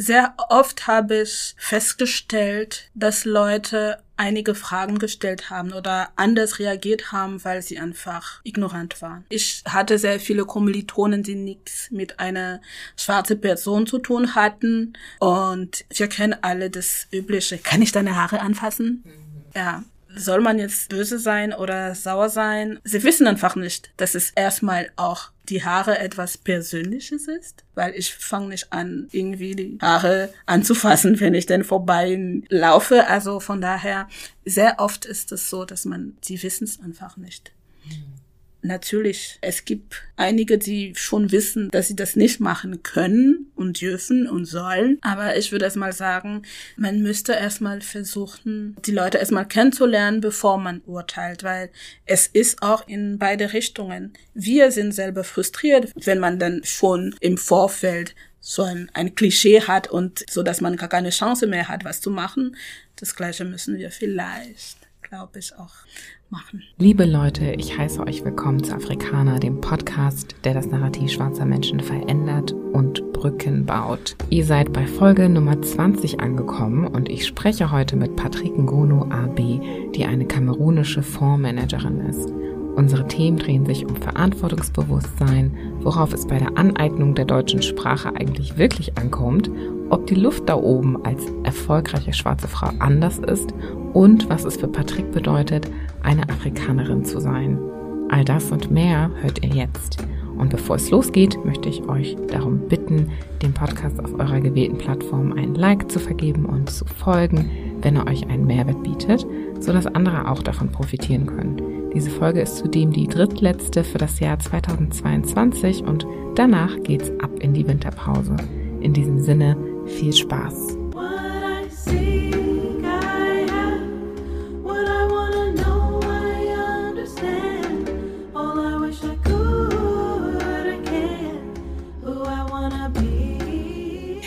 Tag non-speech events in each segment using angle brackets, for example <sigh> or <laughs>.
Sehr oft habe ich festgestellt, dass Leute einige Fragen gestellt haben oder anders reagiert haben, weil sie einfach ignorant waren. Ich hatte sehr viele Kommilitonen, die nichts mit einer schwarzen Person zu tun hatten und wir kennen alle das Übliche. Kann ich deine Haare anfassen? Mhm. Ja, soll man jetzt böse sein oder sauer sein? Sie wissen einfach nicht, dass es erstmal auch die Haare etwas Persönliches ist, weil ich fange nicht an, irgendwie die Haare anzufassen, wenn ich denn vorbei laufe. Also von daher, sehr oft ist es so, dass man, sie wissen es einfach nicht. Mhm. Natürlich, es gibt einige, die schon wissen, dass sie das nicht machen können und dürfen und sollen. Aber ich würde erstmal sagen, man müsste erstmal versuchen, die Leute erstmal kennenzulernen, bevor man urteilt, weil es ist auch in beide Richtungen. Wir sind selber frustriert, wenn man dann schon im Vorfeld so ein, ein Klischee hat und so, dass man gar keine Chance mehr hat, was zu machen. Das Gleiche müssen wir vielleicht, glaube ich, auch machen. Liebe Leute, ich heiße euch willkommen zu Afrikaner, dem Podcast, der das Narrativ schwarzer Menschen verändert und Brücken baut. Ihr seid bei Folge Nummer 20 angekommen und ich spreche heute mit Patrick Ngono AB, die eine kamerunische Fondsmanagerin ist. Unsere Themen drehen sich um Verantwortungsbewusstsein, worauf es bei der Aneignung der deutschen Sprache eigentlich wirklich ankommt, ob die Luft da oben als erfolgreiche schwarze Frau anders ist und was es für Patrick bedeutet, eine Afrikanerin zu sein. All das und mehr hört ihr jetzt. Und bevor es losgeht, möchte ich euch darum bitten, dem Podcast auf eurer gewählten Plattform ein Like zu vergeben und zu folgen, wenn er euch einen Mehrwert bietet, sodass andere auch davon profitieren können. Diese Folge ist zudem die drittletzte für das Jahr 2022 und danach geht's ab in die Winterpause. In diesem Sinne, viel Spaß!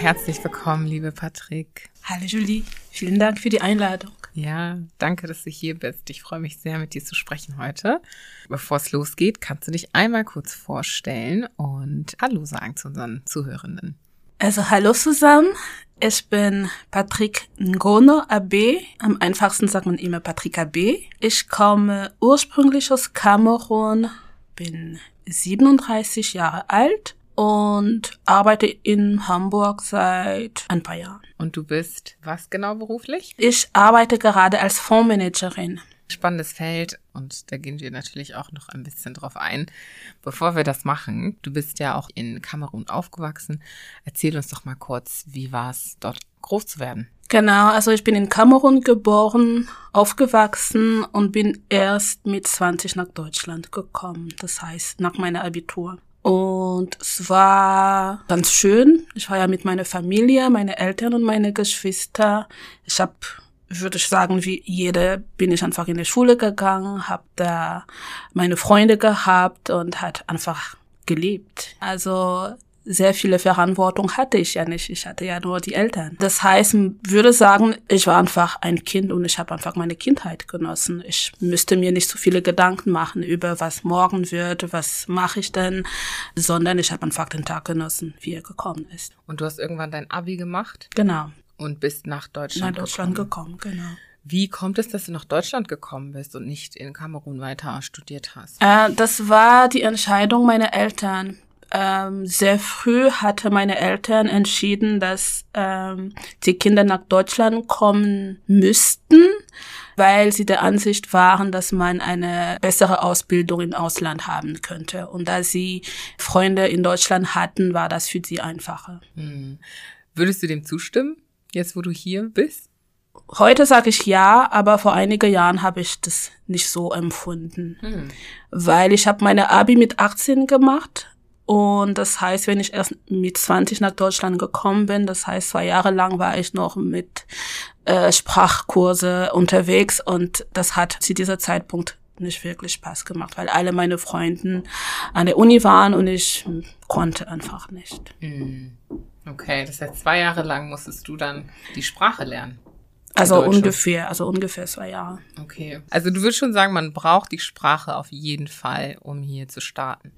Herzlich willkommen, liebe Patrick. Hallo Julie, vielen Dank für die Einladung. Ja, danke, dass du hier bist. Ich freue mich sehr, mit dir zu sprechen heute. Bevor es losgeht, kannst du dich einmal kurz vorstellen und Hallo sagen zu unseren Zuhörenden. Also hallo zusammen, ich bin Patrick Ngono AB. Am einfachsten sagt man immer Patrick AB. Ich komme ursprünglich aus Kamerun, bin 37 Jahre alt und arbeite in Hamburg seit ein paar Jahren. Und du bist was genau beruflich? Ich arbeite gerade als Fondsmanagerin. Spannendes Feld und da gehen wir natürlich auch noch ein bisschen drauf ein. Bevor wir das machen, du bist ja auch in Kamerun aufgewachsen. Erzähl uns doch mal kurz, wie war es dort groß zu werden? Genau, also ich bin in Kamerun geboren, aufgewachsen und bin erst mit 20 nach Deutschland gekommen. Das heißt, nach meiner Abitur. Und es war ganz schön. Ich war ja mit meiner Familie, meine Eltern und meine Geschwister. Ich habe, würde ich sagen, wie jede bin ich einfach in die Schule gegangen, habe da meine Freunde gehabt und hat einfach gelebt. Also sehr viele Verantwortung hatte ich ja nicht. Ich hatte ja nur die Eltern. Das heißt, würde sagen, ich war einfach ein Kind und ich habe einfach meine Kindheit genossen. Ich müsste mir nicht so viele Gedanken machen über was morgen wird, was mache ich denn, sondern ich habe einfach den Tag genossen, wie er gekommen ist. Und du hast irgendwann dein Abi gemacht? Genau. Und bist nach Deutschland, nach Deutschland gekommen. gekommen genau. Wie kommt es, dass du nach Deutschland gekommen bist und nicht in Kamerun weiter studiert hast? Äh, das war die Entscheidung meiner Eltern ähm, sehr früh hatte meine Eltern entschieden, dass ähm, die Kinder nach Deutschland kommen müssten, weil sie der Ansicht waren, dass man eine bessere Ausbildung im Ausland haben könnte. Und da sie Freunde in Deutschland hatten, war das für sie einfacher. Hm. Würdest du dem zustimmen, jetzt wo du hier bist? Heute sage ich ja, aber vor einigen Jahren habe ich das nicht so empfunden, hm. weil ich habe meine Abi mit 18 gemacht und das heißt, wenn ich erst mit 20 nach Deutschland gekommen bin, das heißt, zwei Jahre lang war ich noch mit äh, Sprachkurse unterwegs und das hat zu dieser Zeitpunkt nicht wirklich Spaß gemacht, weil alle meine Freunden an der Uni waren und ich konnte einfach nicht. Hm. Okay, das heißt, zwei Jahre lang musstest du dann die Sprache lernen. Also ungefähr, also ungefähr zwei Jahre. Okay. Also du würdest schon sagen, man braucht die Sprache auf jeden Fall, um hier zu starten.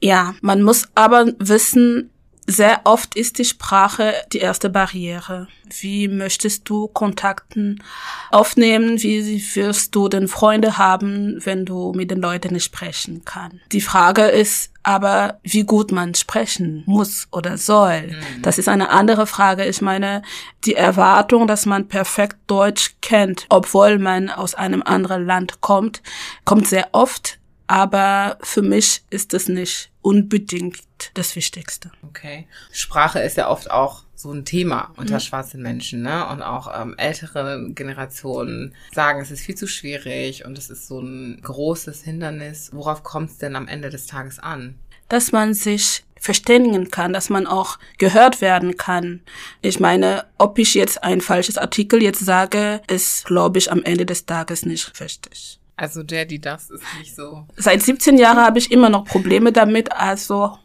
Ja, man muss aber wissen, sehr oft ist die Sprache die erste Barriere. Wie möchtest du Kontakten aufnehmen? Wie wirst du denn Freunde haben, wenn du mit den Leuten nicht sprechen kannst? Die Frage ist aber, wie gut man sprechen muss oder soll. Mhm. Das ist eine andere Frage. Ich meine, die Erwartung, dass man perfekt Deutsch kennt, obwohl man aus einem anderen Land kommt, kommt sehr oft aber für mich ist es nicht unbedingt das Wichtigste. Okay. Sprache ist ja oft auch so ein Thema unter mhm. schwarzen Menschen, ne? Und auch ähm, ältere Generationen sagen, es ist viel zu schwierig und es ist so ein großes Hindernis. Worauf kommt es denn am Ende des Tages an? Dass man sich verständigen kann, dass man auch gehört werden kann. Ich meine, ob ich jetzt ein falsches Artikel jetzt sage, ist, glaube ich, am Ende des Tages nicht richtig. Also der, die das ist nicht so. Seit 17 Jahren habe ich immer noch Probleme damit, also.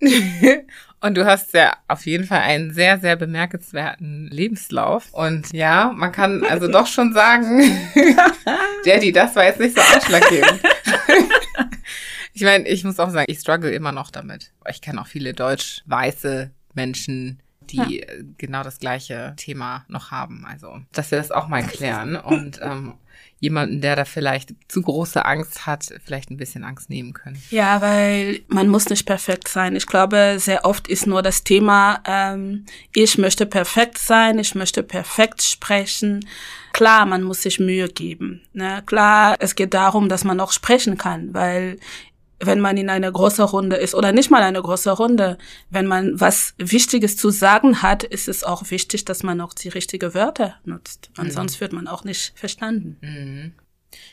<laughs> Und du hast ja auf jeden Fall einen sehr, sehr bemerkenswerten Lebenslauf. Und ja, man kann also doch schon sagen, <laughs> der, die das war jetzt nicht so ausschlaggebend. <laughs> ich meine, ich muss auch sagen, ich struggle immer noch damit. Ich kenne auch viele deutsch-weiße Menschen, die ja. genau das gleiche Thema noch haben. Also, dass wir das auch mal klären. <laughs> Und ähm, jemanden, der da vielleicht zu große Angst hat, vielleicht ein bisschen Angst nehmen können. Ja, weil man muss nicht perfekt sein. Ich glaube, sehr oft ist nur das Thema, ähm, ich möchte perfekt sein, ich möchte perfekt sprechen. Klar, man muss sich Mühe geben. Ne? Klar, es geht darum, dass man auch sprechen kann, weil wenn man in einer großen Runde ist oder nicht mal eine große Runde, wenn man was Wichtiges zu sagen hat, ist es auch wichtig, dass man auch die richtigen Wörter nutzt. Und mhm. wird man auch nicht verstanden. Mhm.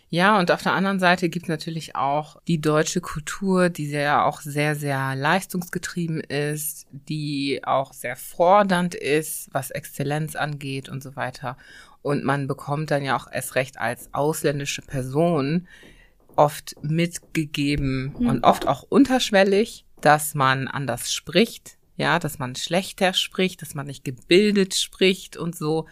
Ja, und auf der anderen Seite gibt es natürlich auch die deutsche Kultur, die ja auch sehr, sehr leistungsgetrieben ist, die auch sehr fordernd ist, was Exzellenz angeht und so weiter. Und man bekommt dann ja auch erst recht als ausländische Person oft mitgegeben mhm. und oft auch unterschwellig, dass man anders spricht, ja, dass man schlechter spricht, dass man nicht gebildet spricht und so.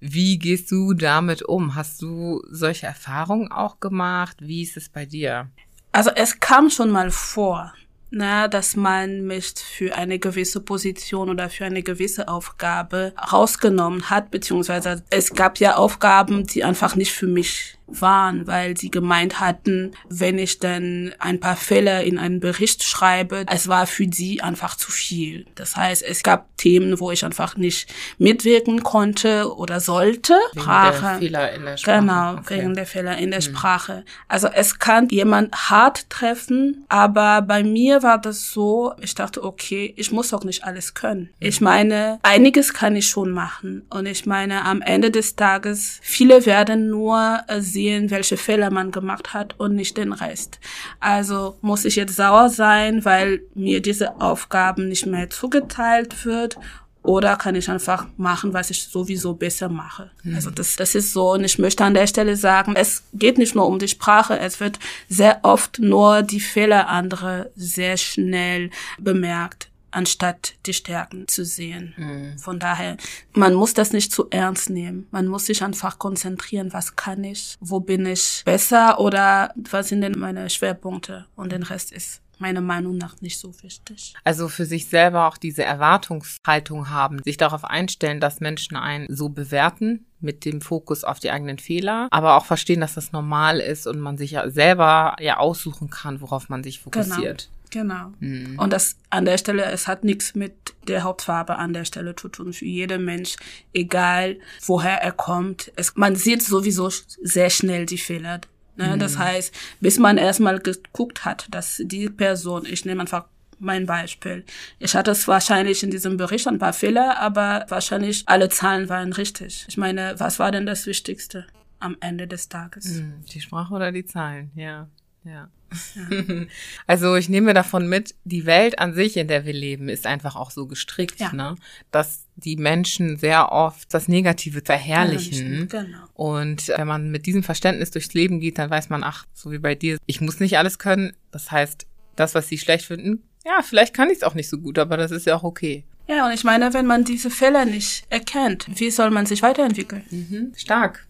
Wie gehst du damit um? Hast du solche Erfahrungen auch gemacht? Wie ist es bei dir? Also es kam schon mal vor, na, dass man mich für eine gewisse Position oder für eine gewisse Aufgabe rausgenommen hat, beziehungsweise es gab ja Aufgaben, die einfach nicht für mich waren, weil sie gemeint hatten, wenn ich dann ein paar Fälle in einen Bericht schreibe, es war für sie einfach zu viel. Das heißt, es gab Themen, wo ich einfach nicht mitwirken konnte oder sollte. Wegen Sprache. Der Fehler in der Sprache. Genau, okay. wegen der Fehler in der mhm. Sprache. Also es kann jemand hart treffen, aber bei mir war das so, ich dachte, okay, ich muss auch nicht alles können. Mhm. Ich meine, einiges kann ich schon machen. Und ich meine, am Ende des Tages, viele werden nur äh, sehen, welche Fehler man gemacht hat und nicht den Rest. Also muss ich jetzt sauer sein, weil mir diese Aufgaben nicht mehr zugeteilt wird oder kann ich einfach machen, was ich sowieso besser mache? Mhm. Also das, das ist so. Und ich möchte an der Stelle sagen, es geht nicht nur um die Sprache. Es wird sehr oft nur die Fehler anderer sehr schnell bemerkt anstatt die Stärken zu sehen. Mhm. Von daher, man muss das nicht zu ernst nehmen. Man muss sich einfach konzentrieren, was kann ich, wo bin ich besser oder was sind denn meine Schwerpunkte und den Rest ist meiner Meinung nach nicht so wichtig. Also für sich selber auch diese Erwartungshaltung haben, sich darauf einstellen, dass Menschen einen so bewerten, mit dem Fokus auf die eigenen Fehler, aber auch verstehen, dass das normal ist und man sich ja selber ja aussuchen kann, worauf man sich fokussiert. Genau. Genau. Mhm. Und das an der Stelle, es hat nichts mit der Hauptfarbe an der Stelle zu tun. Für jeden Mensch, egal woher er kommt. Es, man sieht sowieso sehr schnell die Fehler. Ne? Mhm. Das heißt, bis man erstmal geguckt hat, dass die Person, ich nehme einfach mein Beispiel. Ich hatte es wahrscheinlich in diesem Bericht ein paar Fehler, aber wahrscheinlich alle Zahlen waren richtig. Ich meine, was war denn das Wichtigste am Ende des Tages? Mhm. Die Sprache oder die Zahlen, ja. Ja. <laughs> Also ich nehme davon mit, die Welt an sich, in der wir leben, ist einfach auch so gestrickt, ja. ne? dass die Menschen sehr oft das Negative verherrlichen. Genau. Und wenn man mit diesem Verständnis durchs Leben geht, dann weiß man, ach, so wie bei dir, ich muss nicht alles können. Das heißt, das, was sie schlecht finden, ja, vielleicht kann ich es auch nicht so gut, aber das ist ja auch okay. Ja, und ich meine, wenn man diese Fälle nicht erkennt, wie soll man sich weiterentwickeln? Mhm. Stark.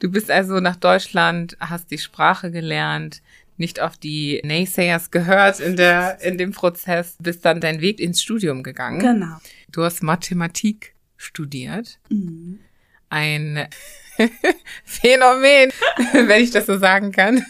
Du bist also nach Deutschland, hast die Sprache gelernt, nicht auf die Naysayers gehört in der, in dem Prozess, bist dann deinen Weg ins Studium gegangen. Genau. Du hast Mathematik studiert. Mhm. Ein <laughs> Phänomen, wenn ich das so sagen kann.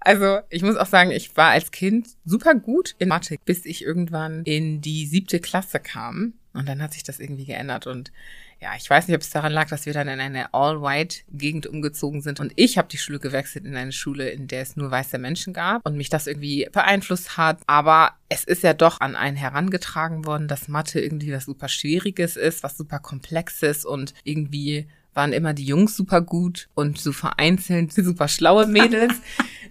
Also ich muss auch sagen, ich war als Kind super gut in Mathe, bis ich irgendwann in die siebte Klasse kam. Und dann hat sich das irgendwie geändert. Und ja, ich weiß nicht, ob es daran lag, dass wir dann in eine All-White-Gegend umgezogen sind. Und ich habe die Schule gewechselt in eine Schule, in der es nur weiße Menschen gab und mich das irgendwie beeinflusst hat. Aber es ist ja doch an einen herangetragen worden, dass Mathe irgendwie was super Schwieriges ist, was super Komplexes und irgendwie waren immer die Jungs super gut und so vereinzelt <laughs> super schlaue Mädels.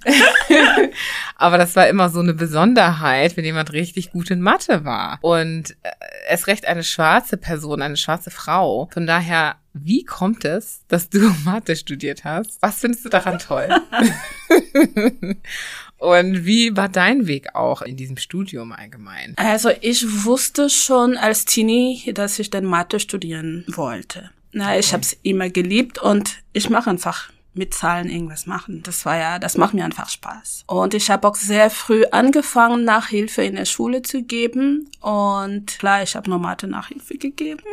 <laughs> Aber das war immer so eine Besonderheit, wenn jemand richtig gut in Mathe war. Und äh, es recht eine schwarze Person, eine schwarze Frau. Von daher, wie kommt es, dass du <laughs> Mathe studiert hast? Was findest du daran toll? Und wie war dein Weg auch in diesem Studium allgemein? Also ich wusste schon als Teenie, dass ich dann Mathe studieren wollte. Na, ich habe es immer geliebt und ich mache einfach mit Zahlen irgendwas machen. Das war ja, das macht mir einfach Spaß. Und ich habe auch sehr früh angefangen, Nachhilfe in der Schule zu geben. Und klar, ich habe normale Nachhilfe gegeben.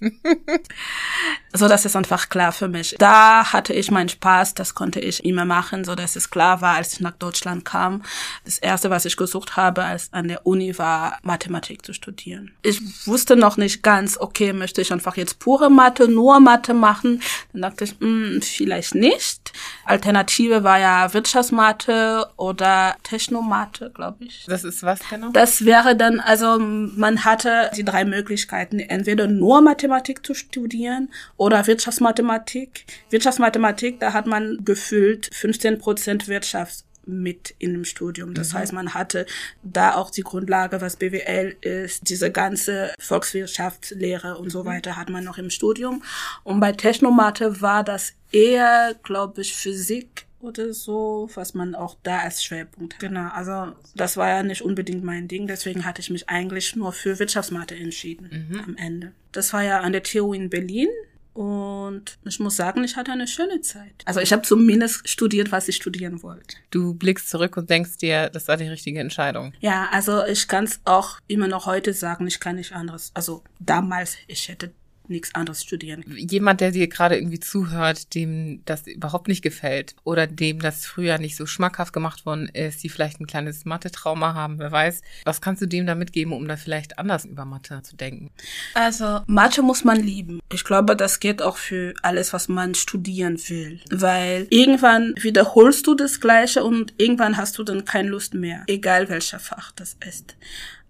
<laughs> so, das ist einfach klar für mich. Da hatte ich meinen Spaß, das konnte ich immer machen, so dass es klar war, als ich nach Deutschland kam. Das erste, was ich gesucht habe, als an der Uni war, Mathematik zu studieren. Ich wusste noch nicht ganz, okay, möchte ich einfach jetzt pure Mathe, nur Mathe machen? Dann dachte ich, mh, hm, vielleicht nicht. Alternative war ja Wirtschaftsmathe oder Technomathe, glaube ich. Das ist was genau? Das wäre dann, also man hatte die drei Möglichkeiten, entweder nur Mathematik Mathematik zu studieren oder Wirtschaftsmathematik. Wirtschaftsmathematik, da hat man gefühlt 15 Prozent Wirtschaft mit in dem Studium. Das mhm. heißt, man hatte da auch die Grundlage, was BWL ist, diese ganze Volkswirtschaftslehre und mhm. so weiter hat man noch im Studium. Und bei Technomathe war das eher, glaube ich, Physik oder so, was man auch da als Schwerpunkt hat. Genau, also das war ja nicht unbedingt mein Ding, deswegen hatte ich mich eigentlich nur für Wirtschaftsmathe entschieden mhm. am Ende. Das war ja an der TU in Berlin. Und ich muss sagen, ich hatte eine schöne Zeit. Also ich habe zumindest studiert, was ich studieren wollte. Du blickst zurück und denkst dir, das war die richtige Entscheidung. Ja, also ich kann es auch immer noch heute sagen, ich kann nicht anderes. Also damals, ich hätte nichts anderes studieren. Jemand, der dir gerade irgendwie zuhört, dem das überhaupt nicht gefällt oder dem das früher nicht so schmackhaft gemacht worden ist, die vielleicht ein kleines Mathe-Trauma haben, wer weiß, was kannst du dem da mitgeben, um da vielleicht anders über Mathe zu denken? Also, Mathe muss man lieben. Ich glaube, das geht auch für alles, was man studieren will, weil irgendwann wiederholst du das Gleiche und irgendwann hast du dann keine Lust mehr, egal welcher Fach das ist.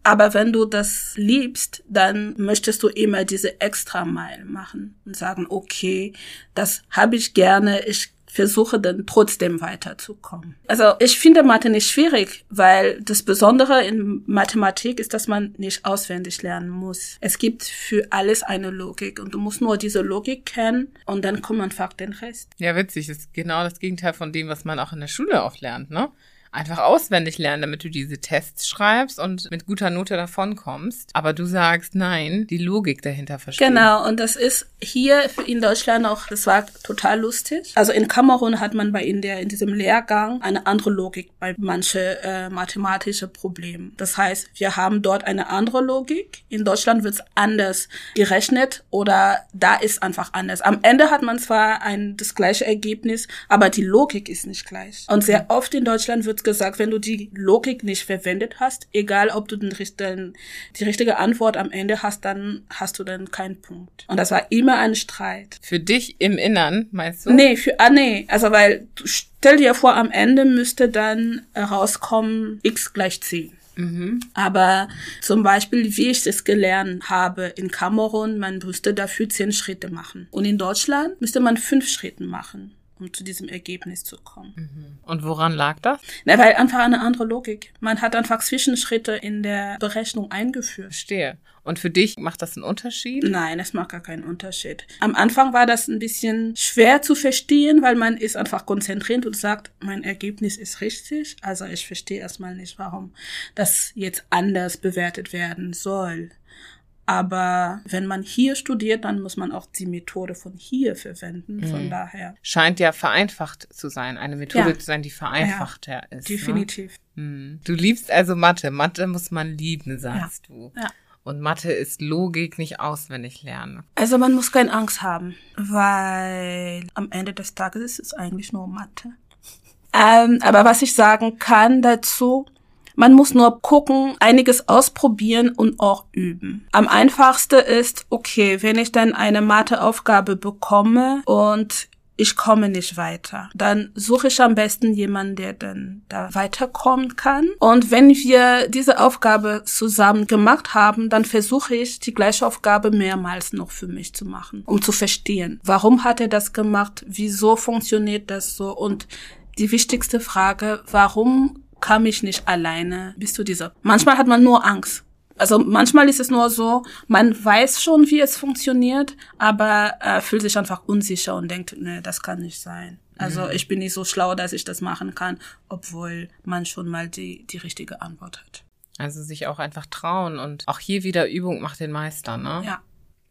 Aber wenn du das liebst, dann möchtest du immer diese extra Meile machen und sagen, okay, das habe ich gerne, ich versuche dann trotzdem weiterzukommen. Also ich finde Mathe nicht schwierig, weil das Besondere in Mathematik ist, dass man nicht auswendig lernen muss. Es gibt für alles eine Logik und du musst nur diese Logik kennen und dann kommt einfach den Rest. Ja, witzig. Das ist genau das Gegenteil von dem, was man auch in der Schule oft lernt, ne? Einfach auswendig lernen, damit du diese Tests schreibst und mit guter Note davonkommst. Aber du sagst, nein, die Logik dahinter verstehen. Genau, und das ist hier in Deutschland auch, das war total lustig. Also in Kamerun hat man bei in, der, in diesem Lehrgang eine andere Logik bei manche äh, mathematische Probleme. Das heißt, wir haben dort eine andere Logik. In Deutschland wird es anders gerechnet oder da ist einfach anders. Am Ende hat man zwar ein, das gleiche Ergebnis, aber die Logik ist nicht gleich. Und sehr oft in Deutschland wird gesagt, wenn du die Logik nicht verwendet hast, egal ob du den, den, die richtige Antwort am Ende hast, dann hast du dann keinen Punkt. Und das war immer ein Streit. Für dich im Innern, meinst du? Nee, für, ah, nee, also weil, stell dir vor, am Ende müsste dann rauskommen, x gleich 10. Mhm. Aber zum Beispiel, wie ich es gelernt habe in Kamerun, man müsste dafür zehn Schritte machen. Und in Deutschland müsste man fünf Schritte machen um zu diesem Ergebnis zu kommen. Mhm. Und woran lag das? Na, weil einfach eine andere Logik. Man hat einfach Zwischenschritte in der Berechnung eingeführt. Verstehe. Und für dich macht das einen Unterschied? Nein, es macht gar keinen Unterschied. Am Anfang war das ein bisschen schwer zu verstehen, weil man ist einfach konzentriert und sagt, mein Ergebnis ist richtig. Also ich verstehe erstmal nicht, warum das jetzt anders bewertet werden soll. Aber wenn man hier studiert, dann muss man auch die Methode von hier verwenden. Mhm. Von daher. Scheint ja vereinfacht zu sein. Eine Methode ja. zu sein, die vereinfachter ja, ist. Ne? Definitiv. Ne? Du liebst also Mathe. Mathe muss man lieben, sagst ja. du. Ja. Und Mathe ist Logik, nicht auswendig lernen. Also man muss keine Angst haben, weil am Ende des Tages ist es eigentlich nur Mathe. Ähm, aber was ich sagen kann dazu, man muss nur gucken, einiges ausprobieren und auch üben. Am einfachsten ist, okay, wenn ich dann eine Matheaufgabe bekomme und ich komme nicht weiter. Dann suche ich am besten jemanden, der dann da weiterkommen kann. Und wenn wir diese Aufgabe zusammen gemacht haben, dann versuche ich, die gleiche Aufgabe mehrmals noch für mich zu machen, um zu verstehen, warum hat er das gemacht, wieso funktioniert das so und die wichtigste Frage, warum kam ich nicht alleine bis zu dieser. Manchmal hat man nur Angst. Also manchmal ist es nur so, man weiß schon, wie es funktioniert, aber äh, fühlt sich einfach unsicher und denkt, nee, das kann nicht sein. Also mhm. ich bin nicht so schlau, dass ich das machen kann, obwohl man schon mal die, die richtige Antwort hat. Also sich auch einfach trauen und auch hier wieder Übung macht den Meister, ne? Ja.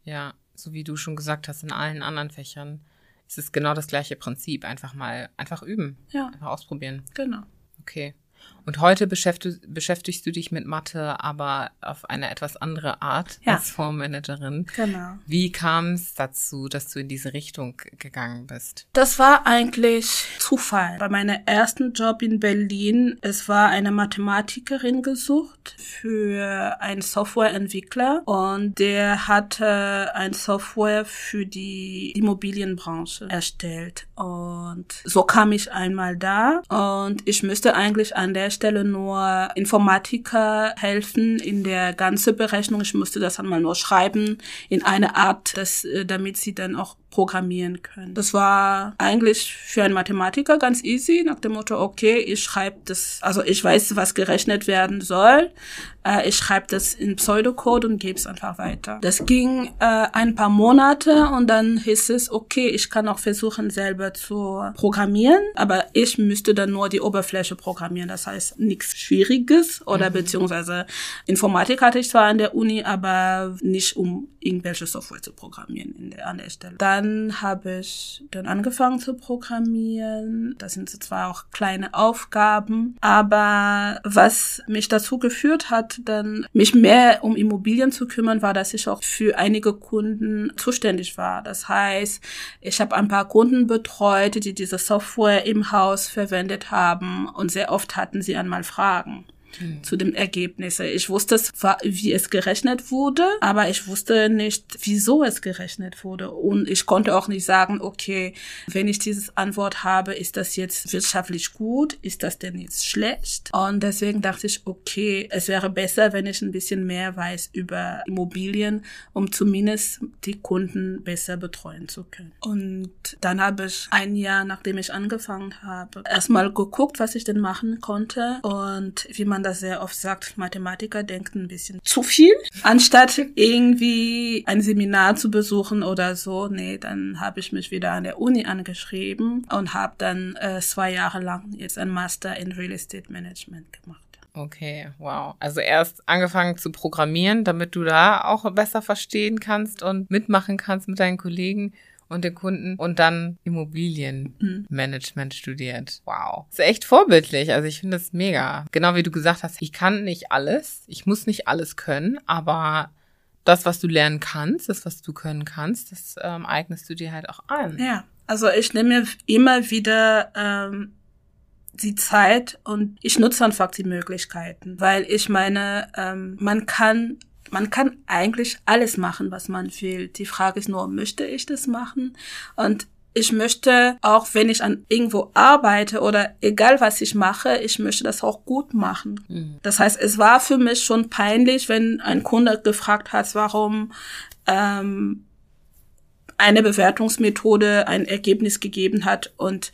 Ja, so wie du schon gesagt hast, in allen anderen Fächern ist es genau das gleiche Prinzip. Einfach mal, einfach üben. Ja. Einfach ausprobieren. Genau. Okay. Und heute beschäftigst, beschäftigst du dich mit Mathe, aber auf eine etwas andere Art ja. als Fondsmanagerin. Genau. Wie kam es dazu, dass du in diese Richtung gegangen bist? Das war eigentlich Zufall. Bei meinem ersten Job in Berlin, es war eine Mathematikerin gesucht für einen Softwareentwickler und der hatte ein Software für die Immobilienbranche erstellt. Und so kam ich einmal da und ich müsste eigentlich an der Stelle nur Informatiker helfen in der ganzen Berechnung. Ich musste das einmal nur schreiben in eine Art, dass, äh, damit sie dann auch programmieren können. Das war eigentlich für einen Mathematiker ganz easy, nach dem Motto, okay, ich schreibe das, also ich weiß, was gerechnet werden soll. Äh, ich schreibe das in Pseudocode und gebe es einfach weiter. Das ging äh, ein paar Monate und dann hieß es, okay, ich kann auch versuchen, selber zu programmieren, aber ich müsste dann nur die Oberfläche programmieren. Das heißt, nichts Schwieriges oder mhm. beziehungsweise Informatik hatte ich zwar an der Uni, aber nicht um irgendwelche Software zu programmieren in der, an der Stelle. Dann habe ich dann angefangen zu programmieren. Das sind zwar auch kleine Aufgaben, aber was mich dazu geführt hat, dann mich mehr um Immobilien zu kümmern, war, dass ich auch für einige Kunden zuständig war. Das heißt, ich habe ein paar Kunden betreut, die diese Software im Haus verwendet haben und sehr oft hatten sie einmal Fragen zu dem Ergebnis. Ich wusste, wie es gerechnet wurde, aber ich wusste nicht, wieso es gerechnet wurde. Und ich konnte auch nicht sagen, okay, wenn ich dieses Antwort habe, ist das jetzt wirtschaftlich gut? Ist das denn jetzt schlecht? Und deswegen dachte ich, okay, es wäre besser, wenn ich ein bisschen mehr weiß über Immobilien, um zumindest die Kunden besser betreuen zu können. Und dann habe ich ein Jahr, nachdem ich angefangen habe, erstmal geguckt, was ich denn machen konnte und wie man das sehr oft sagt, Mathematiker denken ein bisschen zu viel, anstatt irgendwie ein Seminar zu besuchen oder so. Nee, dann habe ich mich wieder an der Uni angeschrieben und habe dann äh, zwei Jahre lang jetzt ein Master in Real Estate Management gemacht. Okay, wow. Also erst angefangen zu programmieren, damit du da auch besser verstehen kannst und mitmachen kannst mit deinen Kollegen und den Kunden und dann Immobilienmanagement mhm. studiert. Wow. Das ist echt vorbildlich. Also ich finde das mega. Genau wie du gesagt hast, ich kann nicht alles. Ich muss nicht alles können, aber das, was du lernen kannst, das, was du können kannst, das ähm, eignest du dir halt auch an. Ja. Also ich nehme mir immer wieder ähm, die Zeit und ich nutze einfach die Möglichkeiten, weil ich meine, ähm, man kann man kann eigentlich alles machen, was man will. Die Frage ist nur, möchte ich das machen? Und ich möchte, auch wenn ich an irgendwo arbeite oder egal was ich mache, ich möchte das auch gut machen. Mhm. Das heißt, es war für mich schon peinlich, wenn ein Kunde gefragt hat, warum ähm, eine Bewertungsmethode ein Ergebnis gegeben hat und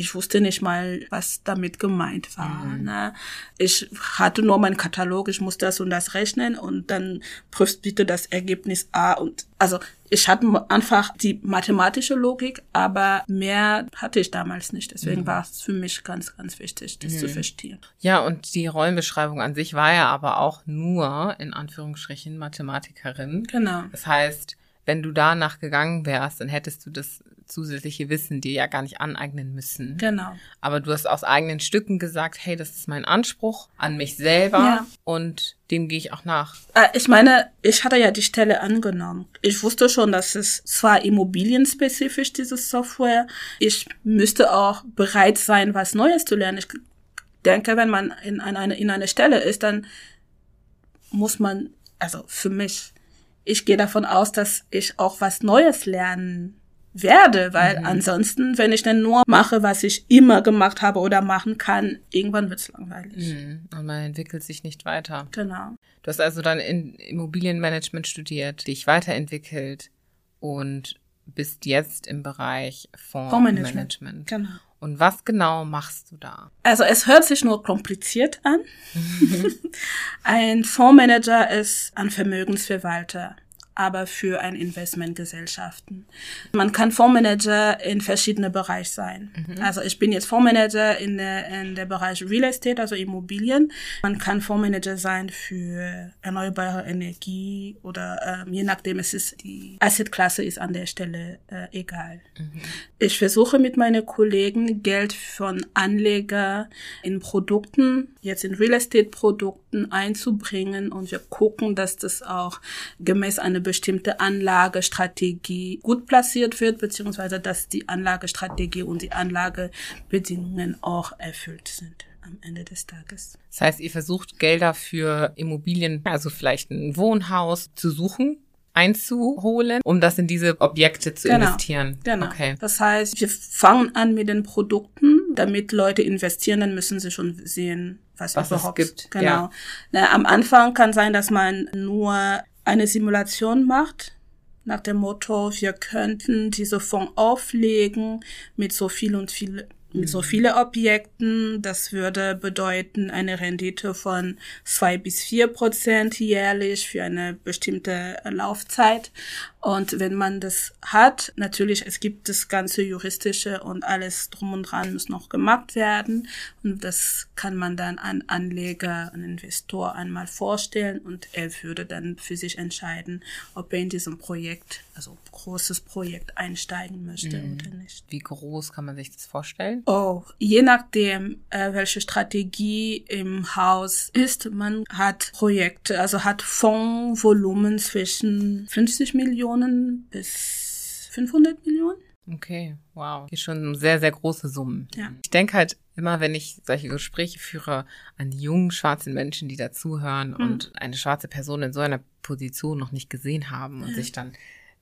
ich wusste nicht mal, was damit gemeint war. Mhm. Ne? Ich hatte nur meinen Katalog, ich muss das und das rechnen und dann prüfst bitte das Ergebnis A und also ich hatte einfach die mathematische Logik, aber mehr hatte ich damals nicht. Deswegen mhm. war es für mich ganz, ganz wichtig, das mhm. zu verstehen. Ja, und die Rollenbeschreibung an sich war ja aber auch nur, in Anführungsstrichen, Mathematikerin. Genau. Das heißt, wenn du danach gegangen wärst, dann hättest du das zusätzliche Wissen dir ja gar nicht aneignen müssen. Genau. Aber du hast aus eigenen Stücken gesagt, hey, das ist mein Anspruch an mich selber ja. und dem gehe ich auch nach. Äh, ich meine, ich hatte ja die Stelle angenommen. Ich wusste schon, dass es zwar immobilienspezifisch, diese Software, ich müsste auch bereit sein, was Neues zu lernen. Ich denke, wenn man in einer in eine Stelle ist, dann muss man, also für mich, ich gehe davon aus, dass ich auch was Neues lernen werde, weil mhm. ansonsten, wenn ich dann nur mache, was ich immer gemacht habe oder machen kann, irgendwann wird's langweilig. Mhm. Und man entwickelt sich nicht weiter. Genau. Du hast also dann in Immobilienmanagement studiert, dich weiterentwickelt und bist jetzt im Bereich Fondsmanagement. Fondsmanagement. Genau. Und was genau machst du da? Also es hört sich nur kompliziert an. <laughs> ein Fondsmanager ist ein Vermögensverwalter aber für ein Investmentgesellschaften. Man kann Fondsmanager in verschiedene Bereiche sein. Mhm. Also ich bin jetzt Fondsmanager in der, in der Bereich Real Estate, also Immobilien. Man kann Fondsmanager sein für erneuerbare Energie oder ähm, je nachdem, es ist die Assetklasse ist an der Stelle äh, egal. Mhm. Ich versuche mit meinen Kollegen Geld von Anleger in Produkten, jetzt in Real Estate Produkten einzubringen und wir gucken, dass das auch gemäß einer bestimmte Anlagestrategie gut platziert wird, beziehungsweise dass die Anlagestrategie und die Anlagebedingungen auch erfüllt sind am Ende des Tages. Das heißt, ihr versucht Gelder für Immobilien, also vielleicht ein Wohnhaus zu suchen, einzuholen, um das in diese Objekte zu genau, investieren. Genau. Okay. Das heißt, wir fangen an mit den Produkten, damit Leute investieren, dann müssen sie schon sehen, was, was überhaupt es gibt. Genau. Ja. Na, am Anfang kann sein, dass man nur eine Simulation macht, nach dem Motto, wir könnten diese Fonds auflegen mit so viel und viel mit so mhm. viele Objekten. Das würde bedeuten eine Rendite von zwei bis vier Prozent jährlich für eine bestimmte Laufzeit. Und wenn man das hat, natürlich, es gibt das ganze juristische und alles drum und dran muss noch gemacht werden. Und das kann man dann an Anleger, an Investor einmal vorstellen und er würde dann für sich entscheiden, ob er in diesem Projekt, also großes Projekt einsteigen möchte mhm. oder nicht. Wie groß kann man sich das vorstellen? Oh, je nachdem, äh, welche Strategie im Haus ist, man hat Projekte, also hat Fondsvolumen zwischen 50 Millionen Millionen bis 500 Millionen. Okay, wow. Hier schon sehr, sehr große Summen. Ja. Ich denke halt immer, wenn ich solche Gespräche führe, an die jungen schwarzen Menschen, die dazuhören mhm. und eine schwarze Person in so einer Position noch nicht gesehen haben und ja. sich dann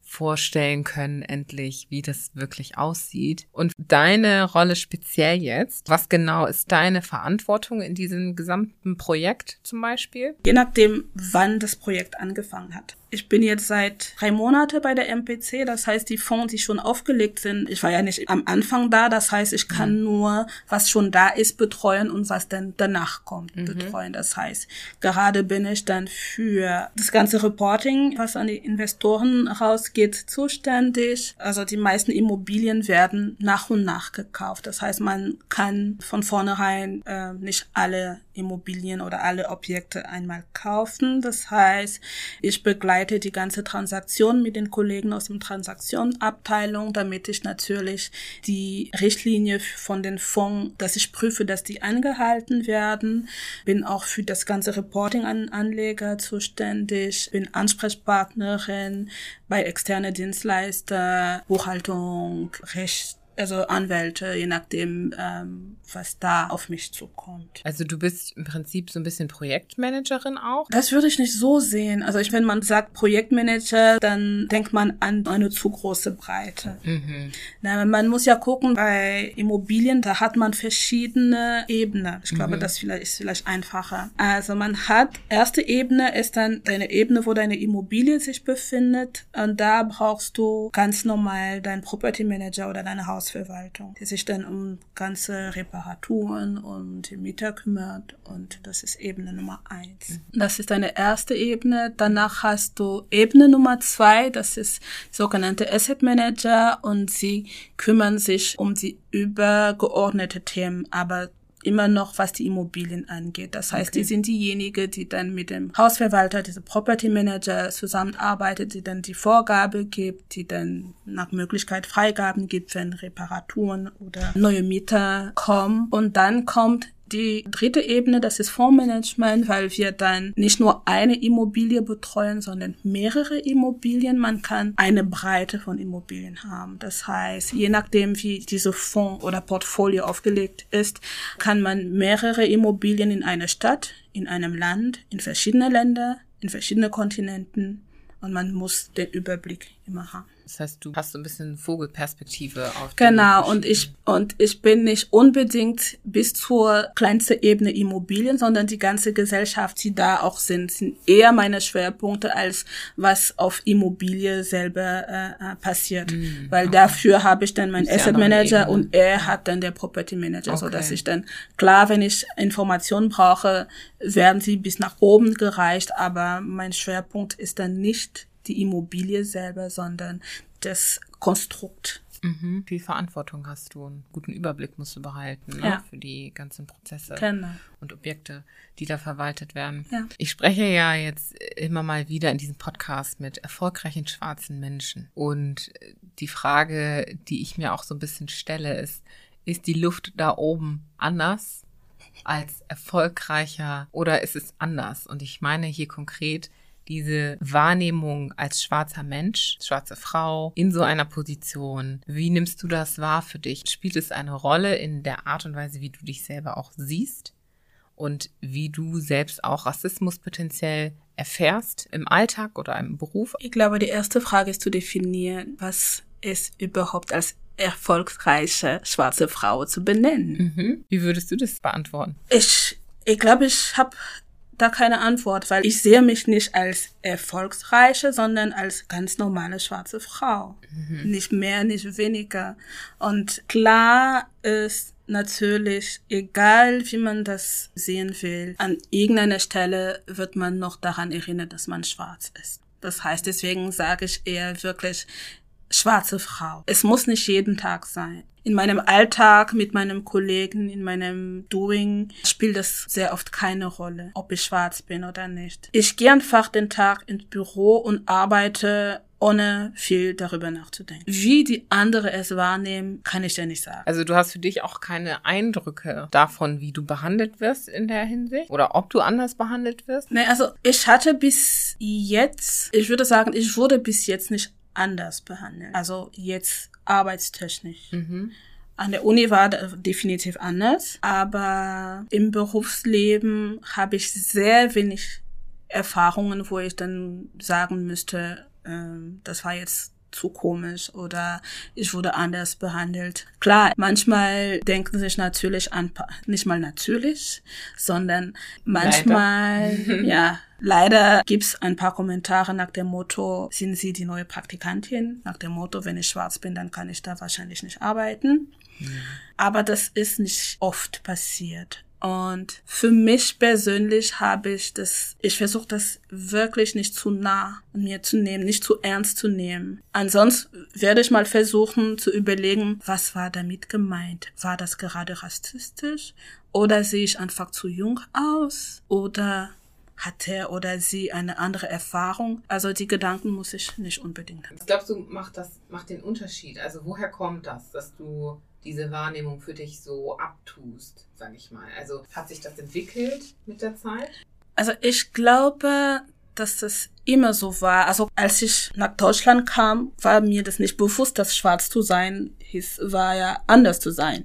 vorstellen können, endlich, wie das wirklich aussieht. Und deine Rolle speziell jetzt, was genau ist deine Verantwortung in diesem gesamten Projekt zum Beispiel? Je nachdem, wann das Projekt angefangen hat. Ich bin jetzt seit drei Monate bei der MPC, das heißt, die Fonds, die schon aufgelegt sind, ich war ja nicht am Anfang da, das heißt, ich kann mhm. nur, was schon da ist, betreuen und was dann danach kommt, mhm. betreuen. Das heißt, gerade bin ich dann für das ganze Reporting, was an die Investoren rausgeht, zuständig. Also die meisten Immobilien werden nach und nach gekauft. Das heißt, man kann von vornherein äh, nicht alle Immobilien oder alle Objekte einmal kaufen. Das heißt, ich begleite die ganze Transaktion mit den Kollegen aus dem Transaktionabteilung, damit ich natürlich die Richtlinie von den Fonds, dass ich prüfe, dass die eingehalten werden. Bin auch für das ganze Reporting an Anleger zuständig, bin Ansprechpartnerin bei externen Dienstleister, Buchhaltung, Recht, also Anwälte, je nachdem, ähm, was da auf mich zukommt. Also du bist im Prinzip so ein bisschen Projektmanagerin auch? Das würde ich nicht so sehen. Also ich, wenn man sagt Projektmanager, dann denkt man an eine zu große Breite. Mhm. Na, man muss ja gucken, bei Immobilien, da hat man verschiedene Ebenen. Ich glaube, mhm. das vielleicht, ist vielleicht einfacher. Also man hat, erste Ebene ist dann deine Ebene, wo deine Immobilie sich befindet. Und da brauchst du ganz normal deinen Property Manager oder deine Haus Hausverwaltung, die sich dann um ganze Reparaturen und die Mieter kümmert und das ist Ebene Nummer eins. Das ist eine erste Ebene. Danach hast du Ebene Nummer zwei, das ist sogenannte Asset Manager und sie kümmern sich um die übergeordnete Themen, aber immer noch, was die Immobilien angeht. Das heißt, okay. die sind diejenigen, die dann mit dem Hausverwalter, diese Property Manager zusammenarbeitet, die dann die Vorgabe gibt, die dann nach Möglichkeit Freigaben gibt, wenn Reparaturen oder neue Mieter kommen. Und dann kommt die dritte Ebene, das ist Fondsmanagement, weil wir dann nicht nur eine Immobilie betreuen, sondern mehrere Immobilien. Man kann eine Breite von Immobilien haben. Das heißt, je nachdem, wie diese Fonds oder Portfolio aufgelegt ist, kann man mehrere Immobilien in einer Stadt, in einem Land, in verschiedene Länder, in verschiedene Kontinenten und man muss den Überblick immer haben. Das heißt, du hast so ein bisschen Vogelperspektive auf Genau, und ich, und ich bin nicht unbedingt bis zur kleinsten Ebene Immobilien, sondern die ganze Gesellschaft, die da auch sind, sind eher meine Schwerpunkte als was auf Immobilie selber äh, passiert. Mhm, Weil okay. dafür habe ich dann meinen Asset Manager und er hat dann der Property Manager, okay. so dass ich dann, klar, wenn ich Informationen brauche, werden sie bis nach oben gereicht, aber mein Schwerpunkt ist dann nicht die Immobilie selber, sondern das Konstrukt. Mhm. Viel Verantwortung hast du, einen guten Überblick musst du behalten ne? ja. für die ganzen Prozesse genau. und Objekte, die da verwaltet werden. Ja. Ich spreche ja jetzt immer mal wieder in diesem Podcast mit erfolgreichen schwarzen Menschen. Und die Frage, die ich mir auch so ein bisschen stelle, ist, ist die Luft da oben anders als erfolgreicher oder ist es anders? Und ich meine hier konkret, diese Wahrnehmung als schwarzer Mensch, schwarze Frau in so einer Position. Wie nimmst du das wahr für dich? Spielt es eine Rolle in der Art und Weise, wie du dich selber auch siehst? Und wie du selbst auch Rassismus potenziell erfährst im Alltag oder im Beruf? Ich glaube, die erste Frage ist zu definieren, was ist überhaupt als erfolgreiche schwarze Frau zu benennen. Mhm. Wie würdest du das beantworten? Ich, ich glaube, ich habe da keine Antwort, weil ich sehe mich nicht als erfolgsreiche, sondern als ganz normale schwarze Frau. Mhm. Nicht mehr, nicht weniger. Und klar ist natürlich, egal wie man das sehen will, an irgendeiner Stelle wird man noch daran erinnert, dass man schwarz ist. Das heißt, deswegen sage ich eher wirklich, schwarze Frau. Es muss nicht jeden Tag sein. In meinem Alltag mit meinem Kollegen, in meinem Doing spielt es sehr oft keine Rolle, ob ich schwarz bin oder nicht. Ich gehe einfach den Tag ins Büro und arbeite ohne viel darüber nachzudenken. Wie die andere es wahrnehmen, kann ich ja nicht sagen. Also du hast für dich auch keine Eindrücke davon, wie du behandelt wirst in der Hinsicht oder ob du anders behandelt wirst? Nee, also ich hatte bis jetzt, ich würde sagen, ich wurde bis jetzt nicht anders behandeln. Also jetzt arbeitstechnisch. Mhm. An der Uni war definitiv anders, aber im Berufsleben habe ich sehr wenig Erfahrungen, wo ich dann sagen müsste, äh, das war jetzt zu komisch oder ich wurde anders behandelt. Klar, manchmal denken sich natürlich an, nicht mal natürlich, sondern manchmal, leider. ja, leider gibt's ein paar Kommentare nach dem Motto, sind Sie die neue Praktikantin? Nach dem Motto, wenn ich schwarz bin, dann kann ich da wahrscheinlich nicht arbeiten. Mhm. Aber das ist nicht oft passiert. Und für mich persönlich habe ich das, ich versuche das wirklich nicht zu nah mir zu nehmen, nicht zu ernst zu nehmen. Ansonsten werde ich mal versuchen zu überlegen, was war damit gemeint? War das gerade rassistisch? Oder sehe ich einfach zu jung aus? Oder hat er oder sie eine andere Erfahrung? Also die Gedanken muss ich nicht unbedingt haben. Ich glaube, du macht das, macht den Unterschied. Also woher kommt das, dass du diese Wahrnehmung für dich so abtust, sag ich mal? Also hat sich das entwickelt mit der Zeit? Also ich glaube, dass das immer so war. Also als ich nach Deutschland kam, war mir das nicht bewusst, dass schwarz zu sein hieß, war ja anders zu sein.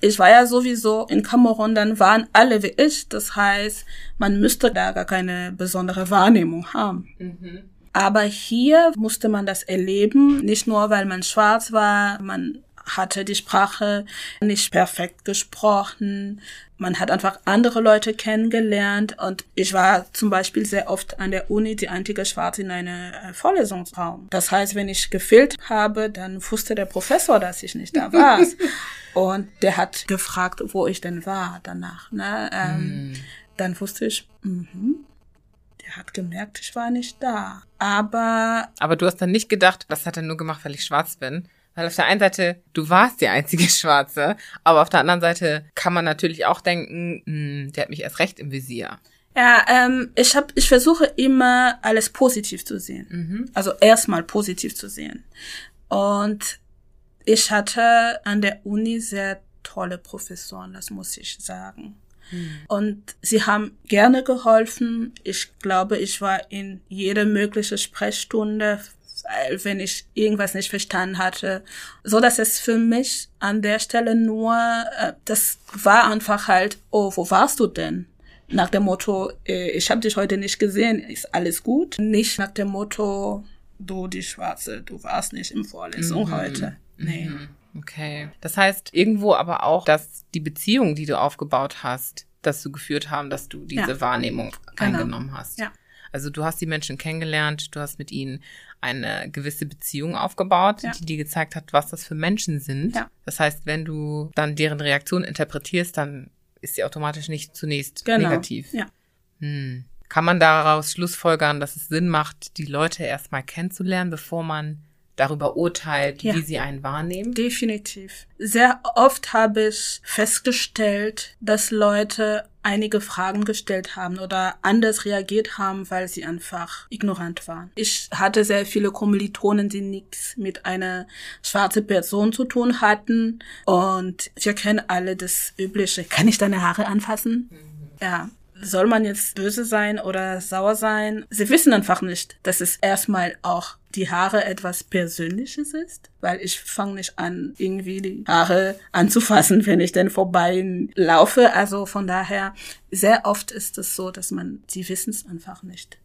Ich war ja sowieso in Kamerun, dann waren alle wie ich. Das heißt, man müsste da gar keine besondere Wahrnehmung haben. Mhm. Aber hier musste man das erleben, nicht nur weil man schwarz war, man hatte die Sprache nicht perfekt gesprochen. Man hat einfach andere Leute kennengelernt und ich war zum Beispiel sehr oft an der Uni die einzige Schwarze in einem äh, Vorlesungsraum. Das heißt, wenn ich gefehlt habe, dann wusste der Professor, dass ich nicht da war. <laughs> und der hat gefragt, wo ich denn war danach. Ne? Ähm, mm. Dann wusste ich, mhm, der hat gemerkt, ich war nicht da. Aber. Aber du hast dann nicht gedacht, das hat er nur gemacht, weil ich schwarz bin. Weil auf der einen Seite, du warst die einzige <laughs> Schwarze, aber auf der anderen Seite kann man natürlich auch denken, mh, hm, der hat mich erst recht im Visier. Ja, ähm, ich hab, ich versuche immer alles positiv zu sehen. Mhm. Also erstmal positiv zu sehen. Und ich hatte an der Uni sehr tolle Professoren, das muss ich sagen. Mhm. Und sie haben gerne geholfen. Ich glaube, ich war in jede mögliche Sprechstunde wenn ich irgendwas nicht verstanden hatte. So dass es für mich an der Stelle nur, äh, das war einfach halt, oh, wo warst du denn? Nach dem Motto, äh, ich habe dich heute nicht gesehen, ist alles gut. Nicht nach dem Motto, du die Schwarze, du warst nicht im Vorlesung mhm. heute. Nee. Mhm. Okay. Das heißt irgendwo aber auch, dass die Beziehungen, die du aufgebaut hast, dazu geführt haben, dass du diese ja. Wahrnehmung genau. eingenommen hast. Ja. Also du hast die Menschen kennengelernt, du hast mit ihnen eine gewisse Beziehung aufgebaut, ja. die dir gezeigt hat, was das für Menschen sind. Ja. Das heißt, wenn du dann deren Reaktion interpretierst, dann ist sie automatisch nicht zunächst genau. negativ. Ja. Hm. Kann man daraus schlussfolgern, dass es Sinn macht, die Leute erstmal kennenzulernen, bevor man darüber urteilt, ja. wie sie einen wahrnehmen? Definitiv. Sehr oft habe ich festgestellt, dass Leute einige Fragen gestellt haben oder anders reagiert haben, weil sie einfach ignorant waren. Ich hatte sehr viele Kommilitonen, die nichts mit einer schwarzen Person zu tun hatten und wir kennen alle das Übliche. Kann ich deine Haare anfassen? Mhm. Ja, soll man jetzt böse sein oder sauer sein? Sie wissen einfach nicht, dass es erstmal auch die Haare etwas Persönliches ist, weil ich fange nicht an, irgendwie die Haare anzufassen, wenn ich denn vorbei laufe. Also von daher, sehr oft ist es so, dass man, sie wissen es einfach nicht.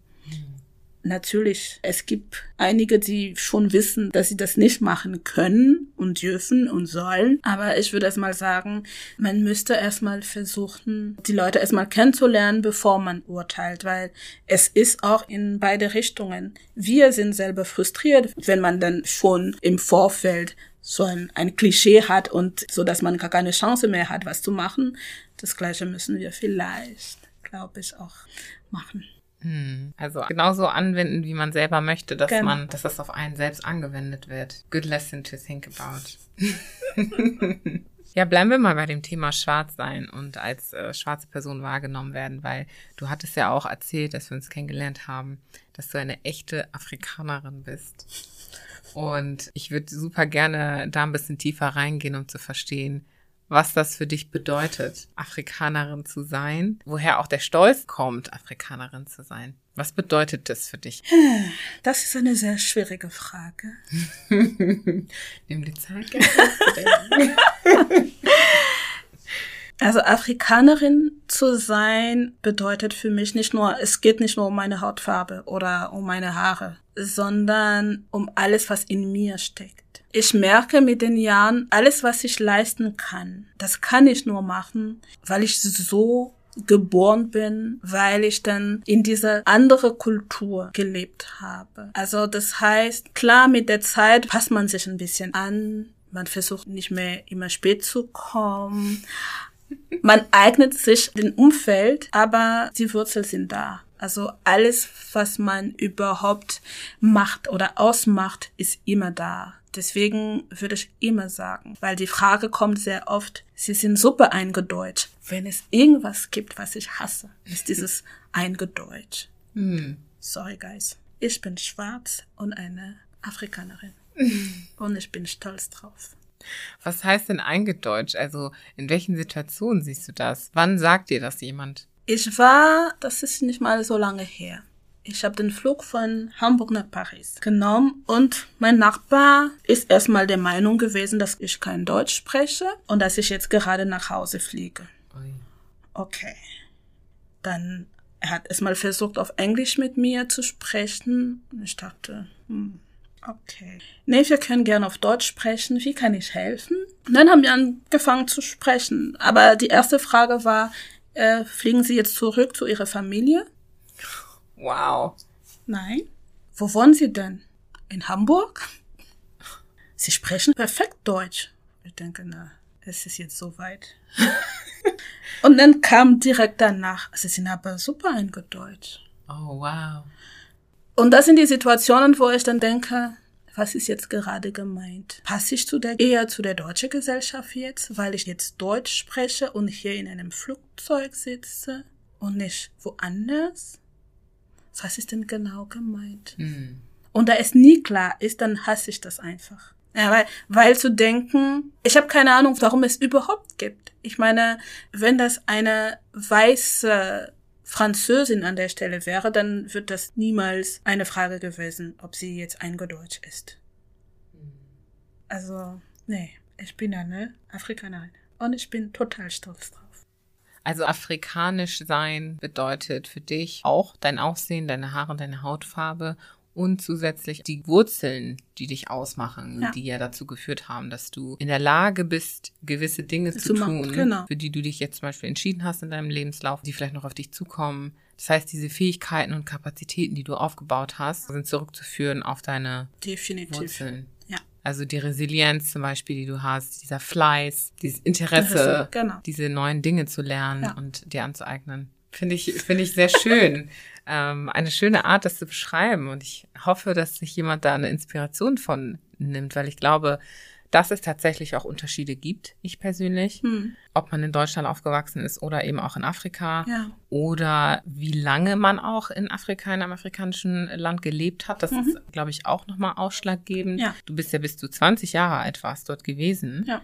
Natürlich, es gibt einige, die schon wissen, dass sie das nicht machen können und dürfen und sollen. Aber ich würde erstmal sagen, man müsste erstmal versuchen, die Leute erstmal kennenzulernen, bevor man urteilt, weil es ist auch in beide Richtungen. Wir sind selber frustriert, wenn man dann schon im Vorfeld so ein, ein Klischee hat und so, dass man gar keine Chance mehr hat, was zu machen. Das Gleiche müssen wir vielleicht, glaube ich, auch machen. Hm. Also genauso anwenden, wie man selber möchte, dass genau. man, dass das auf einen selbst angewendet wird. Good lesson to think about. <laughs> ja, bleiben wir mal bei dem Thema Schwarz sein und als äh, schwarze Person wahrgenommen werden, weil du hattest ja auch erzählt, dass wir uns kennengelernt haben, dass du eine echte Afrikanerin bist. Und ich würde super gerne da ein bisschen tiefer reingehen, um zu verstehen, was das für dich bedeutet, Afrikanerin zu sein, woher auch der Stolz kommt, Afrikanerin zu sein. Was bedeutet das für dich? Das ist eine sehr schwierige Frage. <laughs> Nimm die Zeit. <laughs> Also Afrikanerin zu sein bedeutet für mich nicht nur, es geht nicht nur um meine Hautfarbe oder um meine Haare, sondern um alles, was in mir steckt. Ich merke mit den Jahren, alles, was ich leisten kann, das kann ich nur machen, weil ich so geboren bin, weil ich dann in dieser andere Kultur gelebt habe. Also das heißt, klar, mit der Zeit passt man sich ein bisschen an. Man versucht nicht mehr immer spät zu kommen. Man eignet sich den Umfeld, aber die Wurzeln sind da. Also alles, was man überhaupt macht oder ausmacht, ist immer da. Deswegen würde ich immer sagen, weil die Frage kommt sehr oft, sie sind super eingedeutscht. Wenn es irgendwas gibt, was ich hasse, ist dieses <laughs> eingedeutscht. Hm. Sorry, guys. Ich bin schwarz und eine Afrikanerin. <laughs> und ich bin stolz drauf. Was heißt denn eingedeutscht? Also in welchen Situationen siehst du das? Wann sagt dir das jemand? Ich war, das ist nicht mal so lange her. Ich habe den Flug von Hamburg nach Paris genommen und mein Nachbar ist erstmal der Meinung gewesen, dass ich kein Deutsch spreche und dass ich jetzt gerade nach Hause fliege. Okay. Dann er hat erstmal versucht, auf Englisch mit mir zu sprechen. Ich dachte, hm, Okay. Nee, wir können gerne auf Deutsch sprechen. Wie kann ich helfen? Und dann haben wir angefangen zu sprechen. Aber die erste Frage war, äh, fliegen Sie jetzt zurück zu Ihrer Familie? Wow. Nein. Wo wohnen Sie denn? In Hamburg? Sie sprechen perfekt Deutsch. Ich denke, na, es ist jetzt soweit. <laughs> Und dann kam direkt danach, Sie sind aber super eingedeutscht. Oh, wow. Und das sind die Situationen, wo ich dann denke, was ist jetzt gerade gemeint? Passe ich zu der, eher zu der deutschen Gesellschaft jetzt, weil ich jetzt Deutsch spreche und hier in einem Flugzeug sitze und nicht woanders? Was ist denn genau gemeint? Hm. Und da es nie klar ist, dann hasse ich das einfach. Ja, weil, weil zu denken, ich habe keine Ahnung, warum es überhaupt gibt. Ich meine, wenn das eine weiße Französin an der Stelle wäre, dann wird das niemals eine Frage gewesen, ob sie jetzt eingedeutscht ist. Also, nee, ich bin eine Afrikanerin. Und ich bin total stolz drauf. Also afrikanisch sein bedeutet für dich auch dein Aussehen, deine Haare, deine Hautfarbe und zusätzlich die Wurzeln, die dich ausmachen, Ja. die ja dazu geführt haben, dass du in der Lage bist, gewisse Dinge zu Zu tun, genau. für die du dich jetzt zum Beispiel entschieden hast in deinem Lebenslauf, die vielleicht noch auf dich zukommen. Das heißt, diese Fähigkeiten und Kapazitäten, die du aufgebaut hast, sind zurückzuführen auf deine Definitiv. Wurzeln. Also die Resilienz zum Beispiel, die du hast, dieser Fleiß, dieses Interesse, Interesse, genau. diese neuen Dinge zu lernen Ja. und dir anzueignen. Finde ich, finde ich sehr schön. <laughs> ähm, eine schöne Art, das zu beschreiben. Und ich hoffe, dass sich jemand da eine Inspiration von nimmt, weil ich glaube, dass es tatsächlich auch Unterschiede gibt, ich persönlich, Hm. ob man in Deutschland aufgewachsen ist oder eben auch in Afrika Ja. oder wie lange man auch in Afrika, in einem afrikanischen Land gelebt hat. Das ist, glaube ich, auch nochmal ausschlaggebend. Mhm. Ja. Du bist ja bis zu 20 Jahre alt warst dort gewesen. Ja.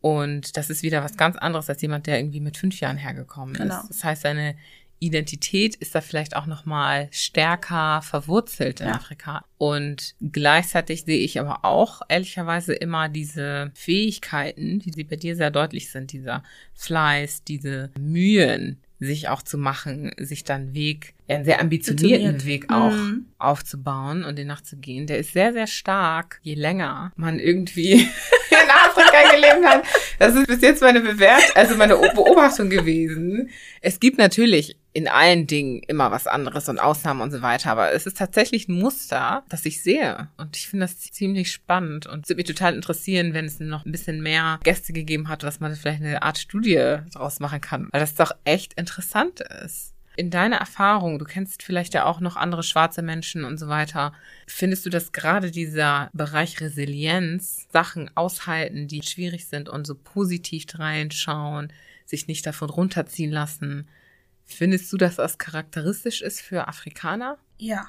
Und das ist wieder was ganz anderes als jemand, der irgendwie mit fünf Jahren hergekommen Genau. ist. Das heißt, seine Identität ist da vielleicht auch nochmal stärker verwurzelt in Ja. Afrika. Und gleichzeitig sehe ich aber auch ehrlicherweise immer diese Fähigkeiten, die bei dir sehr deutlich sind, dieser Fleiß, diese Mühen, sich auch zu machen, sich dann Weg, einen sehr ambitionierten Ambitioniert. Weg auch Mhm. aufzubauen und den nachzugehen. Der ist sehr, sehr stark, je länger man irgendwie <laughs> in Afrika gelebt hat. Das ist bis jetzt meine Bewert also meine Beobachtung gewesen. Es gibt natürlich in allen Dingen immer was anderes und Ausnahmen und so weiter, aber es ist tatsächlich ein Muster, das ich sehe. Und ich finde das ziemlich spannend und es würde mich total interessieren, wenn es noch ein bisschen mehr Gäste gegeben hat, dass man vielleicht eine Art Studie daraus machen kann, weil das doch echt interessant ist. In deiner Erfahrung, du kennst vielleicht ja auch noch andere schwarze Menschen und so weiter, findest du, dass gerade dieser Bereich Resilienz, Sachen aushalten, die schwierig sind und so positiv reinschauen, sich nicht davon runterziehen lassen, findest du, dass das charakteristisch ist für Afrikaner? Ja.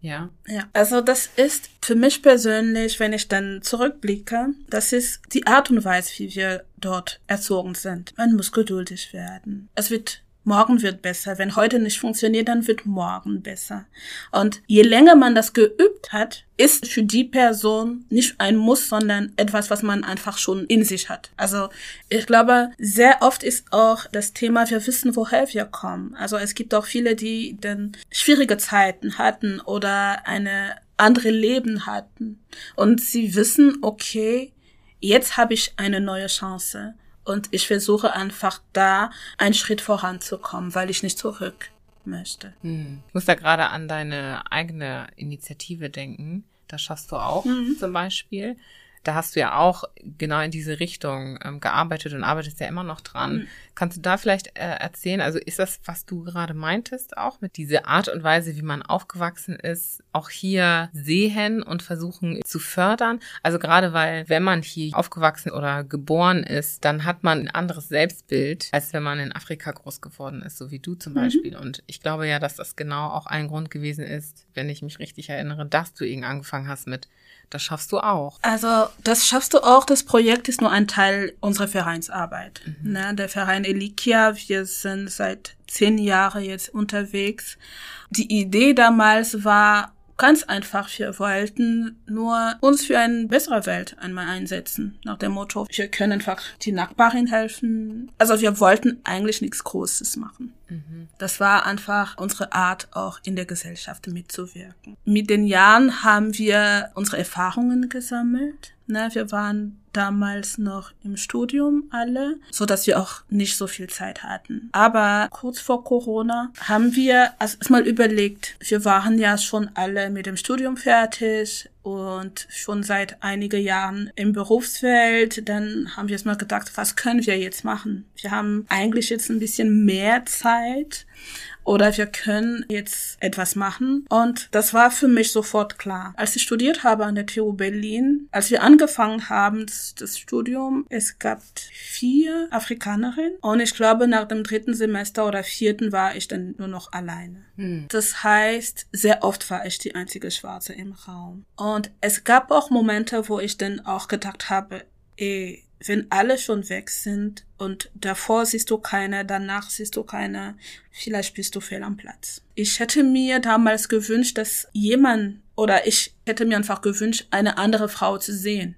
Ja. Ja, also das ist für mich persönlich, wenn ich dann zurückblicke, das ist die Art und Weise, wie wir dort erzogen sind. Man muss geduldig werden. Es wird morgen wird besser. Wenn heute nicht funktioniert, dann wird morgen besser. Und je länger man das geübt hat, ist für die Person nicht ein Muss, sondern etwas, was man einfach schon in sich hat. Also ich glaube, sehr oft ist auch das Thema, wir wissen, woher wir kommen. Also es gibt auch viele, die dann schwierige Zeiten hatten oder eine andere Leben hatten. Und sie wissen, okay, jetzt habe ich eine neue Chance. Und ich versuche einfach da einen Schritt voranzukommen, weil ich nicht zurück möchte. Hm. Ich muss da gerade an deine eigene Initiative denken. Das schaffst du auch Mhm. zum Beispiel. Da hast du ja auch genau in diese Richtung ähm, gearbeitet und arbeitest ja immer noch dran. Mhm. Kannst du da vielleicht äh, erzählen, also ist das, was du gerade meintest, auch mit dieser Art und Weise, wie man aufgewachsen ist, auch hier sehen und versuchen zu fördern? Also gerade weil, wenn man hier aufgewachsen oder geboren ist, dann hat man ein anderes Selbstbild, als wenn man in Afrika groß geworden ist, so wie du zum Beispiel. Und ich glaube ja, dass das genau auch ein Grund gewesen ist, wenn ich mich richtig erinnere, dass du eben angefangen hast mit, das schaffst du auch. Also das schaffst du auch. Das Projekt ist nur ein Teil unserer Vereinsarbeit. Ne, der Verein Elikia, wir sind seit zehn Jahren jetzt unterwegs. Die Idee damals war, Ganz einfach, wir wollten nur uns für eine bessere Welt einmal einsetzen. Nach dem Motto, wir können einfach die Nachbarin helfen. Also wir wollten eigentlich nichts Großes machen. Mhm. Das war einfach unsere Art, auch in der Gesellschaft mitzuwirken. Mit den Jahren haben wir unsere Erfahrungen gesammelt. Ne, wir waren damals noch im Studium alle, so dass wir auch nicht so viel Zeit hatten. Aber kurz vor Corona haben wir erstmal überlegt, wir waren ja schon alle mit dem Studium fertig und schon seit einigen Jahren im Berufsfeld. Dann haben wir erstmal gedacht, was können wir jetzt machen? Wir haben eigentlich jetzt ein bisschen mehr Zeit oder wir können jetzt etwas machen. Und das war für mich sofort klar. Als ich studiert habe an der TU Berlin, als wir angefangen haben, das Studium, es gab vier Afrikanerinnen und ich glaube, nach dem dritten Semester oder vierten war ich dann nur noch alleine. Hm. Das heißt, sehr oft war ich die einzige Schwarze im Raum. Und es gab auch Momente, wo ich dann auch gedacht habe, ey, wenn alle schon weg sind und davor siehst du keine, danach siehst du keine, vielleicht bist du fehl am Platz. Ich hätte mir damals gewünscht, dass jemand oder ich hätte mir einfach gewünscht, eine andere Frau zu sehen,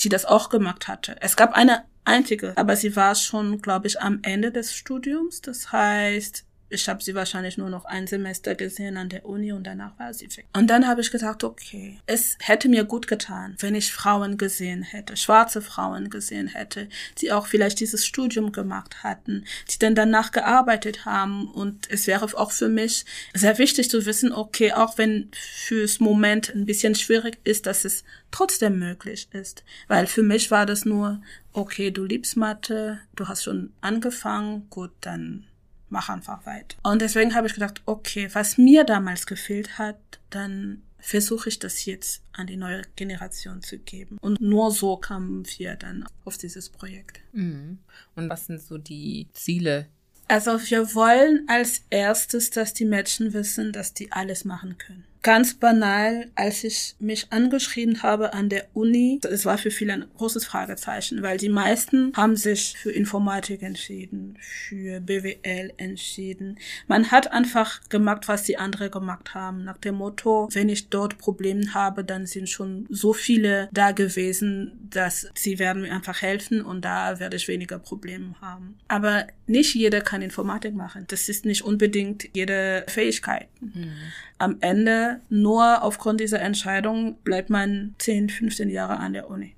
die das auch gemacht hatte. Es gab eine einzige, aber sie war schon, glaube ich, am Ende des Studiums. Das heißt, ich habe sie wahrscheinlich nur noch ein Semester gesehen an der Uni und danach war sie weg. Und dann habe ich gesagt, okay, es hätte mir gut getan, wenn ich Frauen gesehen hätte, schwarze Frauen gesehen hätte, die auch vielleicht dieses Studium gemacht hatten, die dann danach gearbeitet haben. Und es wäre auch für mich sehr wichtig zu wissen, okay, auch wenn fürs Moment ein bisschen schwierig ist, dass es trotzdem möglich ist. Weil für mich war das nur, okay, du liebst Mathe, du hast schon angefangen, gut, dann mach einfach weiter. Und deswegen habe ich gedacht, okay, was mir damals gefehlt hat, dann versuche ich das jetzt an die neue Generation zu geben. Und nur so kamen wir dann auf dieses Projekt. Mhm. Und was sind so die Ziele? Also wir wollen als erstes, dass die Menschen wissen, dass die alles machen können. Ganz banal, als ich mich angeschrieben habe an der Uni, es war für viele ein großes Fragezeichen, weil die meisten haben sich für Informatik entschieden, für BWL entschieden. Man hat einfach gemacht, was die anderen gemacht haben, nach dem Motto, wenn ich dort Probleme habe, dann sind schon so viele da gewesen, dass sie werden mir einfach helfen und da werde ich weniger Probleme haben. Aber nicht jeder kann Informatik machen. Das ist nicht unbedingt jede Fähigkeit. Mhm am Ende nur aufgrund dieser Entscheidung bleibt man 10, 15 Jahre an der Uni.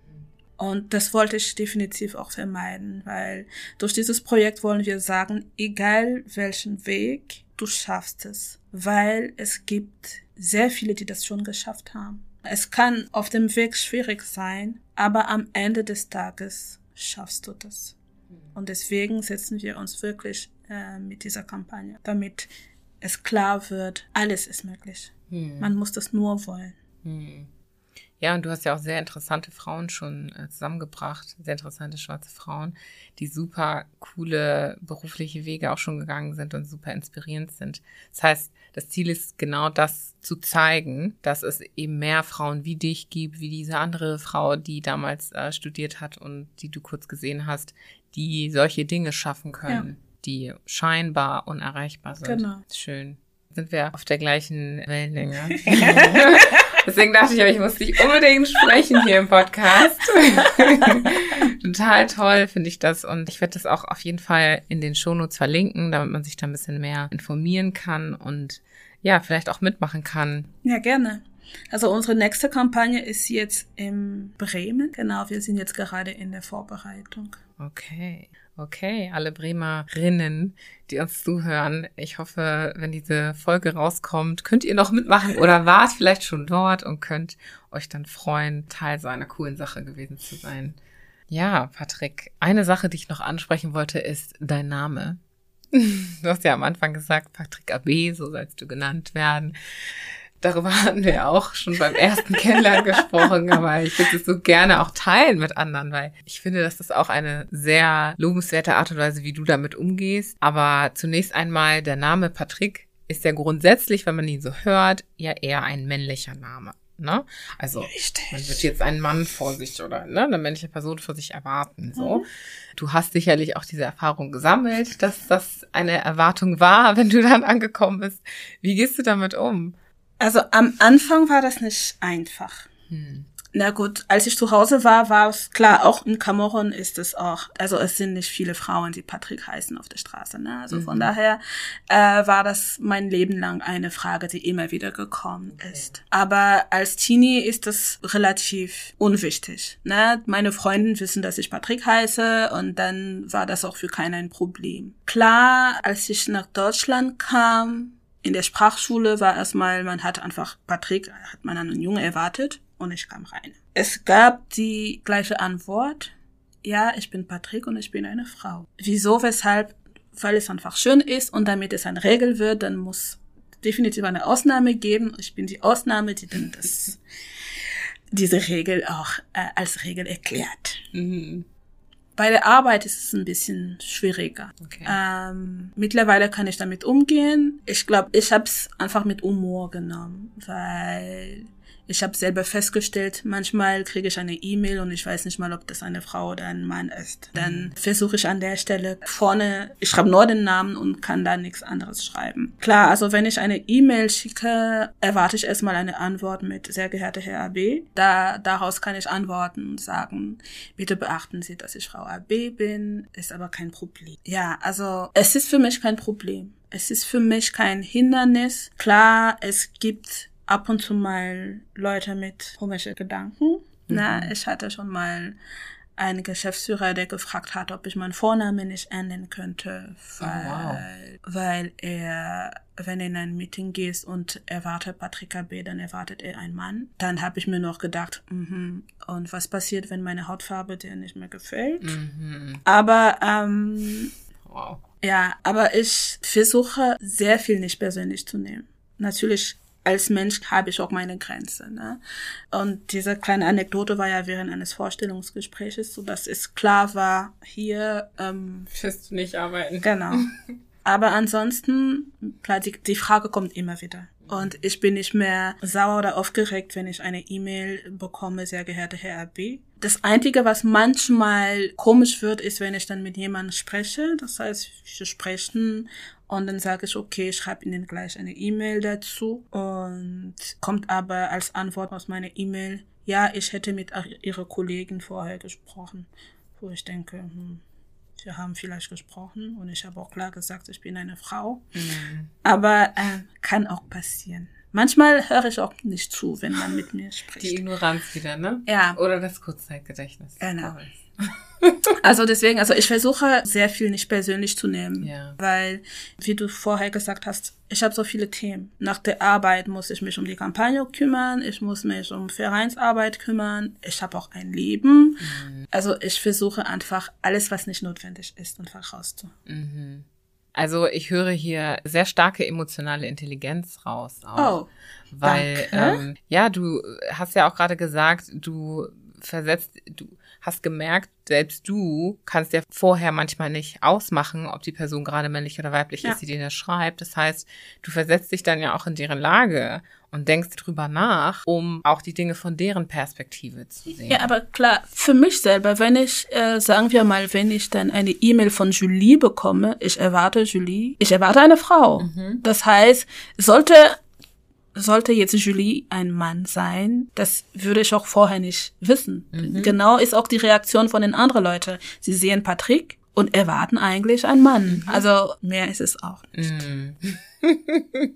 Und das wollte ich definitiv auch vermeiden, weil durch dieses Projekt wollen wir sagen, egal welchen Weg, du schaffst es, weil es gibt sehr viele, die das schon geschafft haben. Es kann auf dem Weg schwierig sein, aber am Ende des Tages schaffst du das. Und deswegen setzen wir uns wirklich äh, mit dieser Kampagne, damit es klar wird, alles ist möglich. Hm. Man muss das nur wollen. Hm. Ja, und du hast ja auch sehr interessante Frauen schon äh, zusammengebracht, sehr interessante schwarze Frauen, die super coole berufliche Wege auch schon gegangen sind und super inspirierend sind. Das heißt, das Ziel ist genau das zu zeigen, dass es eben mehr Frauen wie dich gibt, wie diese andere Frau, die damals äh, studiert hat und die du kurz gesehen hast, die solche Dinge schaffen können. Ja die scheinbar unerreichbar sind. Genau. Schön. Sind wir auf der gleichen Wellenlänge? <laughs> <laughs> Deswegen dachte ich, ich muss dich unbedingt sprechen hier im Podcast. <laughs> Total toll finde ich das und ich werde das auch auf jeden Fall in den Shownotes verlinken, damit man sich da ein bisschen mehr informieren kann und ja, vielleicht auch mitmachen kann. Ja, gerne. Also unsere nächste Kampagne ist jetzt in Bremen. Genau, wir sind jetzt gerade in der Vorbereitung. Okay. Okay, alle Bremerinnen, die uns zuhören. Ich hoffe, wenn diese Folge rauskommt, könnt ihr noch mitmachen oder wart vielleicht schon dort und könnt euch dann freuen, Teil so coolen Sache gewesen zu sein. Ja, Patrick, eine Sache, die ich noch ansprechen wollte, ist dein Name. <laughs> Du hast ja am Anfang gesagt, Patrick AB, so sollst du genannt werden. Darüber hatten wir auch schon beim ersten Kennenlernen gesprochen, <laughs> aber ich würde es so gerne auch teilen mit anderen, weil ich finde, das ist auch eine sehr lobenswerte Art und Weise, wie du damit umgehst. Aber zunächst einmal, der Name Patrick ist ja grundsätzlich, wenn man ihn so hört, ja eher ein männlicher Name. Ne? Also Richtig. man wird jetzt einen Mann vor sich oder ne, eine männliche Person vor sich erwarten. So, mhm. du hast sicherlich auch diese Erfahrung gesammelt, dass das eine Erwartung war, wenn du dann angekommen bist. Wie gehst du damit um? Also am Anfang war das nicht einfach. Hm. Na gut, als ich zu Hause war, war es klar, auch in Kamerun ist es auch, also es sind nicht viele Frauen, die Patrick heißen auf der Straße. Ne? Also mhm. von daher äh, war das mein Leben lang eine Frage, die immer wieder gekommen ist. Aber als Teenie ist das relativ unwichtig. Ne? Meine Freunde wissen, dass ich Patrick heiße und dann war das auch für keinen ein Problem. Klar, als ich nach Deutschland kam, in der Sprachschule war erstmal, man hat einfach Patrick, hat man einen Junge erwartet und ich kam rein. Es gab die gleiche Antwort. Ja, ich bin Patrick und ich bin eine Frau. Wieso, weshalb? Weil es einfach schön ist und damit es eine Regel wird, dann muss definitiv eine Ausnahme geben. Ich bin die Ausnahme, die dann das, <laughs> diese Regel auch äh, als Regel erklärt. Mhm. Bei der Arbeit ist es ein bisschen schwieriger. Okay. Ähm, mittlerweile kann ich damit umgehen. Ich glaube, ich habe es einfach mit Humor genommen, weil ich habe selber festgestellt, manchmal kriege ich eine E-Mail und ich weiß nicht mal, ob das eine Frau oder ein Mann ist. Dann mhm. versuche ich an der Stelle vorne, ich schreibe nur den Namen und kann da nichts anderes schreiben. Klar, also wenn ich eine E-Mail schicke, erwarte ich erstmal eine Antwort mit sehr geehrter Herr AB. Da, daraus kann ich antworten und sagen, bitte beachten Sie, dass ich Frau AB bin, ist aber kein Problem. Ja, also es ist für mich kein Problem. Es ist für mich kein Hindernis. Klar, es gibt ab und zu mal Leute mit komischen Gedanken. Mhm. Na, ich hatte schon mal einen Geschäftsführer, der gefragt hat, ob ich meinen Vornamen nicht ändern könnte, weil, oh, wow. weil er, wenn er in ein Meeting geht und erwartet Patrick B., dann erwartet er einen Mann. Dann habe ich mir noch gedacht, mhm, und was passiert, wenn meine Hautfarbe dir nicht mehr gefällt? Mhm. Aber ähm, wow. ja, aber ich versuche sehr viel nicht persönlich zu nehmen. Natürlich als Mensch habe ich auch meine Grenze. Ne? Und diese kleine Anekdote war ja während eines Vorstellungsgespräches, so dass es klar war, hier ähm, wirst du nicht arbeiten. Genau. <laughs> Aber ansonsten, klar, die, die Frage kommt immer wieder. Und ich bin nicht mehr sauer oder aufgeregt, wenn ich eine E-Mail bekomme, sehr geehrter Herr RB. Das Einzige, was manchmal komisch wird, ist, wenn ich dann mit jemandem spreche. Das heißt, wir sprechen und dann sage ich, okay, ich schreibe Ihnen gleich eine E-Mail dazu. Und kommt aber als Antwort aus meiner E-Mail, ja, ich hätte mit Ihrer Kollegin vorher gesprochen. Wo ich denke, hm, wir haben vielleicht gesprochen und ich habe auch klar gesagt, ich bin eine Frau. Mhm. Aber äh, kann auch passieren. Manchmal höre ich auch nicht zu, wenn man mit mir <laughs> spricht. Die Ignoranz wieder, ne? Ja. Oder das Kurzzeitgedächtnis. Genau. <laughs> Also deswegen, also ich versuche sehr viel nicht persönlich zu nehmen, ja. weil, wie du vorher gesagt hast, ich habe so viele Themen. Nach der Arbeit muss ich mich um die Kampagne kümmern, ich muss mich um Vereinsarbeit kümmern, ich habe auch ein Leben. Mhm. Also ich versuche einfach alles, was nicht notwendig ist, einfach rauszu. Mhm. Also ich höre hier sehr starke emotionale Intelligenz raus. Auch, oh, weil ähm, ja, du hast ja auch gerade gesagt, du versetzt, du hast gemerkt, selbst du kannst ja vorher manchmal nicht ausmachen, ob die Person gerade männlich oder weiblich ja. ist, die dir das schreibt. Das heißt, du versetzt dich dann ja auch in deren Lage und denkst drüber nach, um auch die Dinge von deren Perspektive zu sehen. Ja, aber klar, für mich selber, wenn ich, äh, sagen wir mal, wenn ich dann eine E-Mail von Julie bekomme, ich erwarte Julie, ich erwarte eine Frau. Mhm. Das heißt, sollte sollte jetzt Julie ein Mann sein, das würde ich auch vorher nicht wissen. Mhm. Genau ist auch die Reaktion von den anderen Leuten. Sie sehen Patrick und erwarten eigentlich einen Mann. Mhm. Also mehr ist es auch nicht. Mhm. <laughs>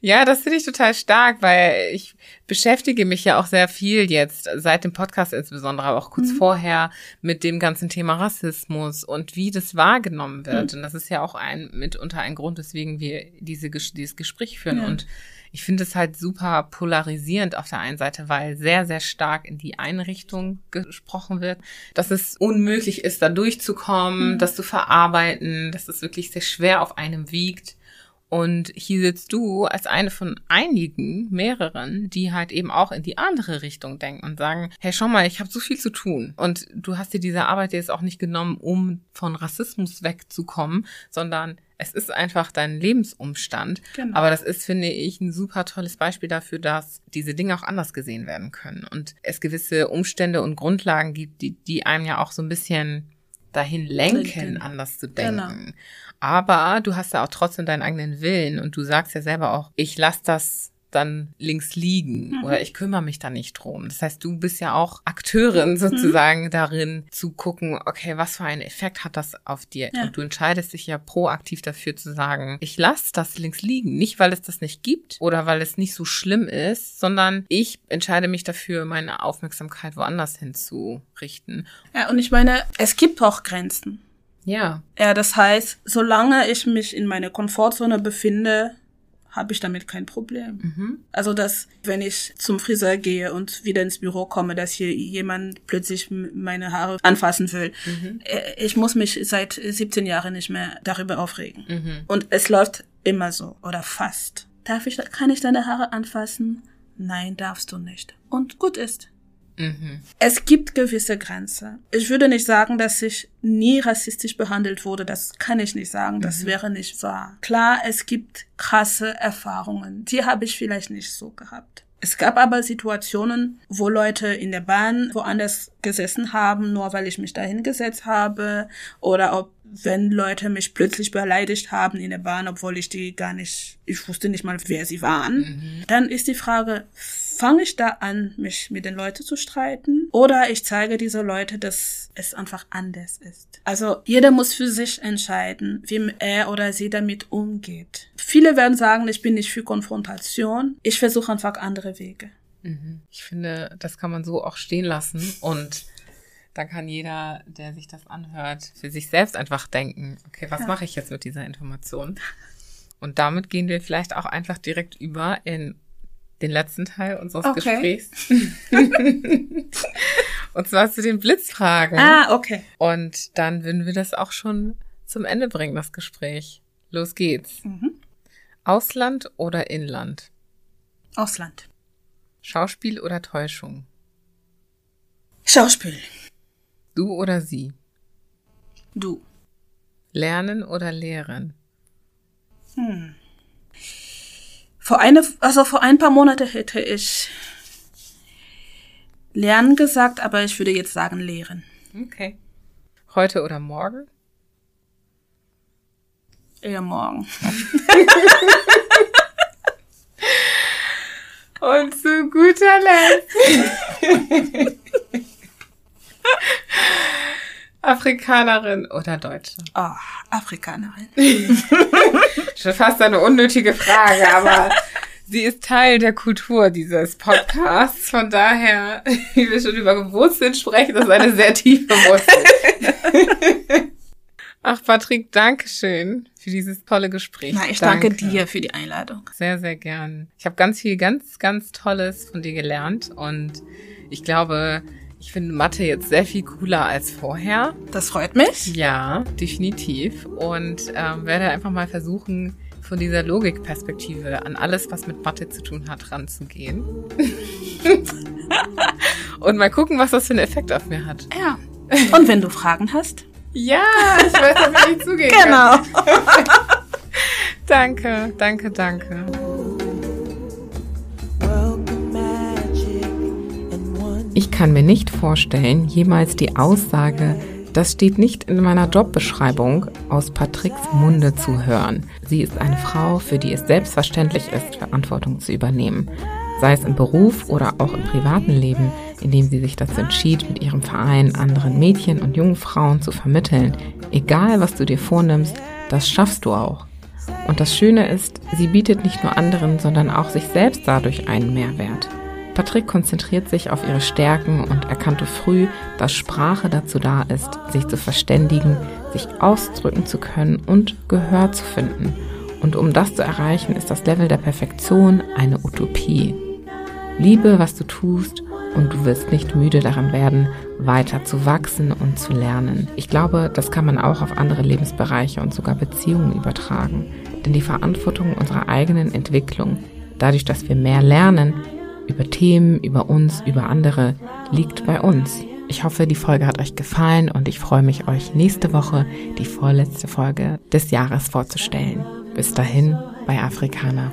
ja, das finde ich total stark, weil ich beschäftige mich ja auch sehr viel jetzt, seit dem Podcast insbesondere, aber auch kurz mhm. vorher, mit dem ganzen Thema Rassismus und wie das wahrgenommen wird. Mhm. Und das ist ja auch ein mitunter ein Grund, weswegen wir diese, dieses Gespräch führen. Ja. Und ich finde es halt super polarisierend auf der einen Seite, weil sehr, sehr stark in die eine Richtung gesprochen wird, dass es unmöglich ist, da durchzukommen, mhm. das zu verarbeiten, dass es wirklich sehr schwer auf einem wiegt. Und hier sitzt du als eine von einigen, mehreren, die halt eben auch in die andere Richtung denken und sagen, hey, schau mal, ich habe so viel zu tun. Und du hast dir diese Arbeit jetzt auch nicht genommen, um von Rassismus wegzukommen, sondern es ist einfach dein Lebensumstand. Genau. Aber das ist, finde ich, ein super tolles Beispiel dafür, dass diese Dinge auch anders gesehen werden können. Und es gewisse Umstände und Grundlagen gibt, die, die einem ja auch so ein bisschen dahin lenken, anders zu denken. Genau. Aber du hast ja auch trotzdem deinen eigenen Willen und du sagst ja selber auch, ich lasse das dann links liegen mhm. oder ich kümmere mich da nicht drum. Das heißt, du bist ja auch Akteurin sozusagen mhm. darin zu gucken, okay, was für einen Effekt hat das auf dir? Ja. Und du entscheidest dich ja proaktiv dafür zu sagen, ich lasse das links liegen. Nicht, weil es das nicht gibt oder weil es nicht so schlimm ist, sondern ich entscheide mich dafür, meine Aufmerksamkeit woanders hinzurichten. Ja, und ich meine, es gibt auch Grenzen. Ja. Ja, das heißt, solange ich mich in meiner Komfortzone befinde, habe ich damit kein Problem. Mhm. Also, dass, wenn ich zum Friseur gehe und wieder ins Büro komme, dass hier jemand plötzlich meine Haare anfassen will. Mhm. Äh, ich muss mich seit 17 Jahren nicht mehr darüber aufregen. Mhm. Und es läuft immer so oder fast. Darf ich, kann ich deine Haare anfassen? Nein, darfst du nicht. Und gut ist. Mhm. Es gibt gewisse Grenzen. Ich würde nicht sagen, dass ich nie rassistisch behandelt wurde. Das kann ich nicht sagen. Das mhm. wäre nicht wahr. Klar, es gibt krasse Erfahrungen. Die habe ich vielleicht nicht so gehabt. Es gab aber Situationen, wo Leute in der Bahn woanders gesessen haben, nur weil ich mich dahin gesetzt habe, oder ob wenn Leute mich plötzlich beleidigt haben in der Bahn, obwohl ich die gar nicht, ich wusste nicht mal, wer sie waren, mhm. dann ist die Frage, fange ich da an, mich mit den Leuten zu streiten oder ich zeige diese Leute, dass es einfach anders ist. Also jeder muss für sich entscheiden, wie er oder sie damit umgeht. Viele werden sagen, ich bin nicht für Konfrontation. Ich versuche einfach andere Wege. Mhm. Ich finde, das kann man so auch stehen lassen und dann kann jeder, der sich das anhört, für sich selbst einfach denken, okay, was ja. mache ich jetzt mit dieser Information? Und damit gehen wir vielleicht auch einfach direkt über in den letzten Teil unseres okay. Gesprächs. <laughs> und zwar zu den Blitzfragen. Ah, okay. Und dann würden wir das auch schon zum Ende bringen, das Gespräch. Los geht's. Mhm. Ausland oder Inland? Ausland. Schauspiel oder Täuschung? Schauspiel. Du oder sie? Du. Lernen oder lehren? Hm. Vor eine, also vor ein paar Monate hätte ich lernen gesagt, aber ich würde jetzt sagen lehren. Okay. Heute oder morgen? Eher morgen. <laughs> Und zu guter Letzt. <laughs> Afrikanerin oder Deutsche? Oh, Afrikanerin. <laughs> <laughs> Schon fast eine unnötige Frage, aber sie ist Teil der Kultur dieses Podcasts. Von daher, <laughs> wie wir schon über Wurzeln sprechen, das ist eine sehr tiefe Wurzel. Ach, Patrick, danke schön für dieses tolle Gespräch. Na, ich danke. danke dir für die Einladung. Sehr, sehr gern. Ich habe ganz viel, ganz, ganz Tolles von dir gelernt und ich glaube, ich finde Mathe jetzt sehr viel cooler als vorher. Das freut mich. Ja, definitiv. Und ähm, werde einfach mal versuchen, von dieser Logikperspektive an alles, was mit Mathe zu tun hat, ranzugehen. <laughs> Und mal gucken, was das für einen Effekt auf mir hat. Ja. Und wenn du Fragen hast? Ja, ich weiß, auf wen ich zugehen <laughs> Genau. <laughs> danke, danke, danke. Kann mir nicht vorstellen, jemals die Aussage, das steht nicht in meiner Jobbeschreibung, aus Patricks Munde zu hören. Sie ist eine Frau, für die es selbstverständlich ist, Verantwortung zu übernehmen. Sei es im Beruf oder auch im privaten Leben, in dem sie sich dazu entschied, mit ihrem Verein anderen Mädchen und jungen Frauen zu vermitteln. Egal, was du dir vornimmst, das schaffst du auch. Und das Schöne ist, sie bietet nicht nur anderen, sondern auch sich selbst dadurch einen Mehrwert. Patrick konzentriert sich auf ihre Stärken und erkannte früh, dass Sprache dazu da ist, sich zu verständigen, sich ausdrücken zu können und Gehör zu finden. Und um das zu erreichen, ist das Level der Perfektion eine Utopie. Liebe, was du tust, und du wirst nicht müde daran werden, weiter zu wachsen und zu lernen. Ich glaube, das kann man auch auf andere Lebensbereiche und sogar Beziehungen übertragen. Denn die Verantwortung unserer eigenen Entwicklung, dadurch, dass wir mehr lernen, über Themen, über uns, über andere, liegt bei uns. Ich hoffe, die Folge hat euch gefallen und ich freue mich, euch nächste Woche die vorletzte Folge des Jahres vorzustellen. Bis dahin bei Afrikaner.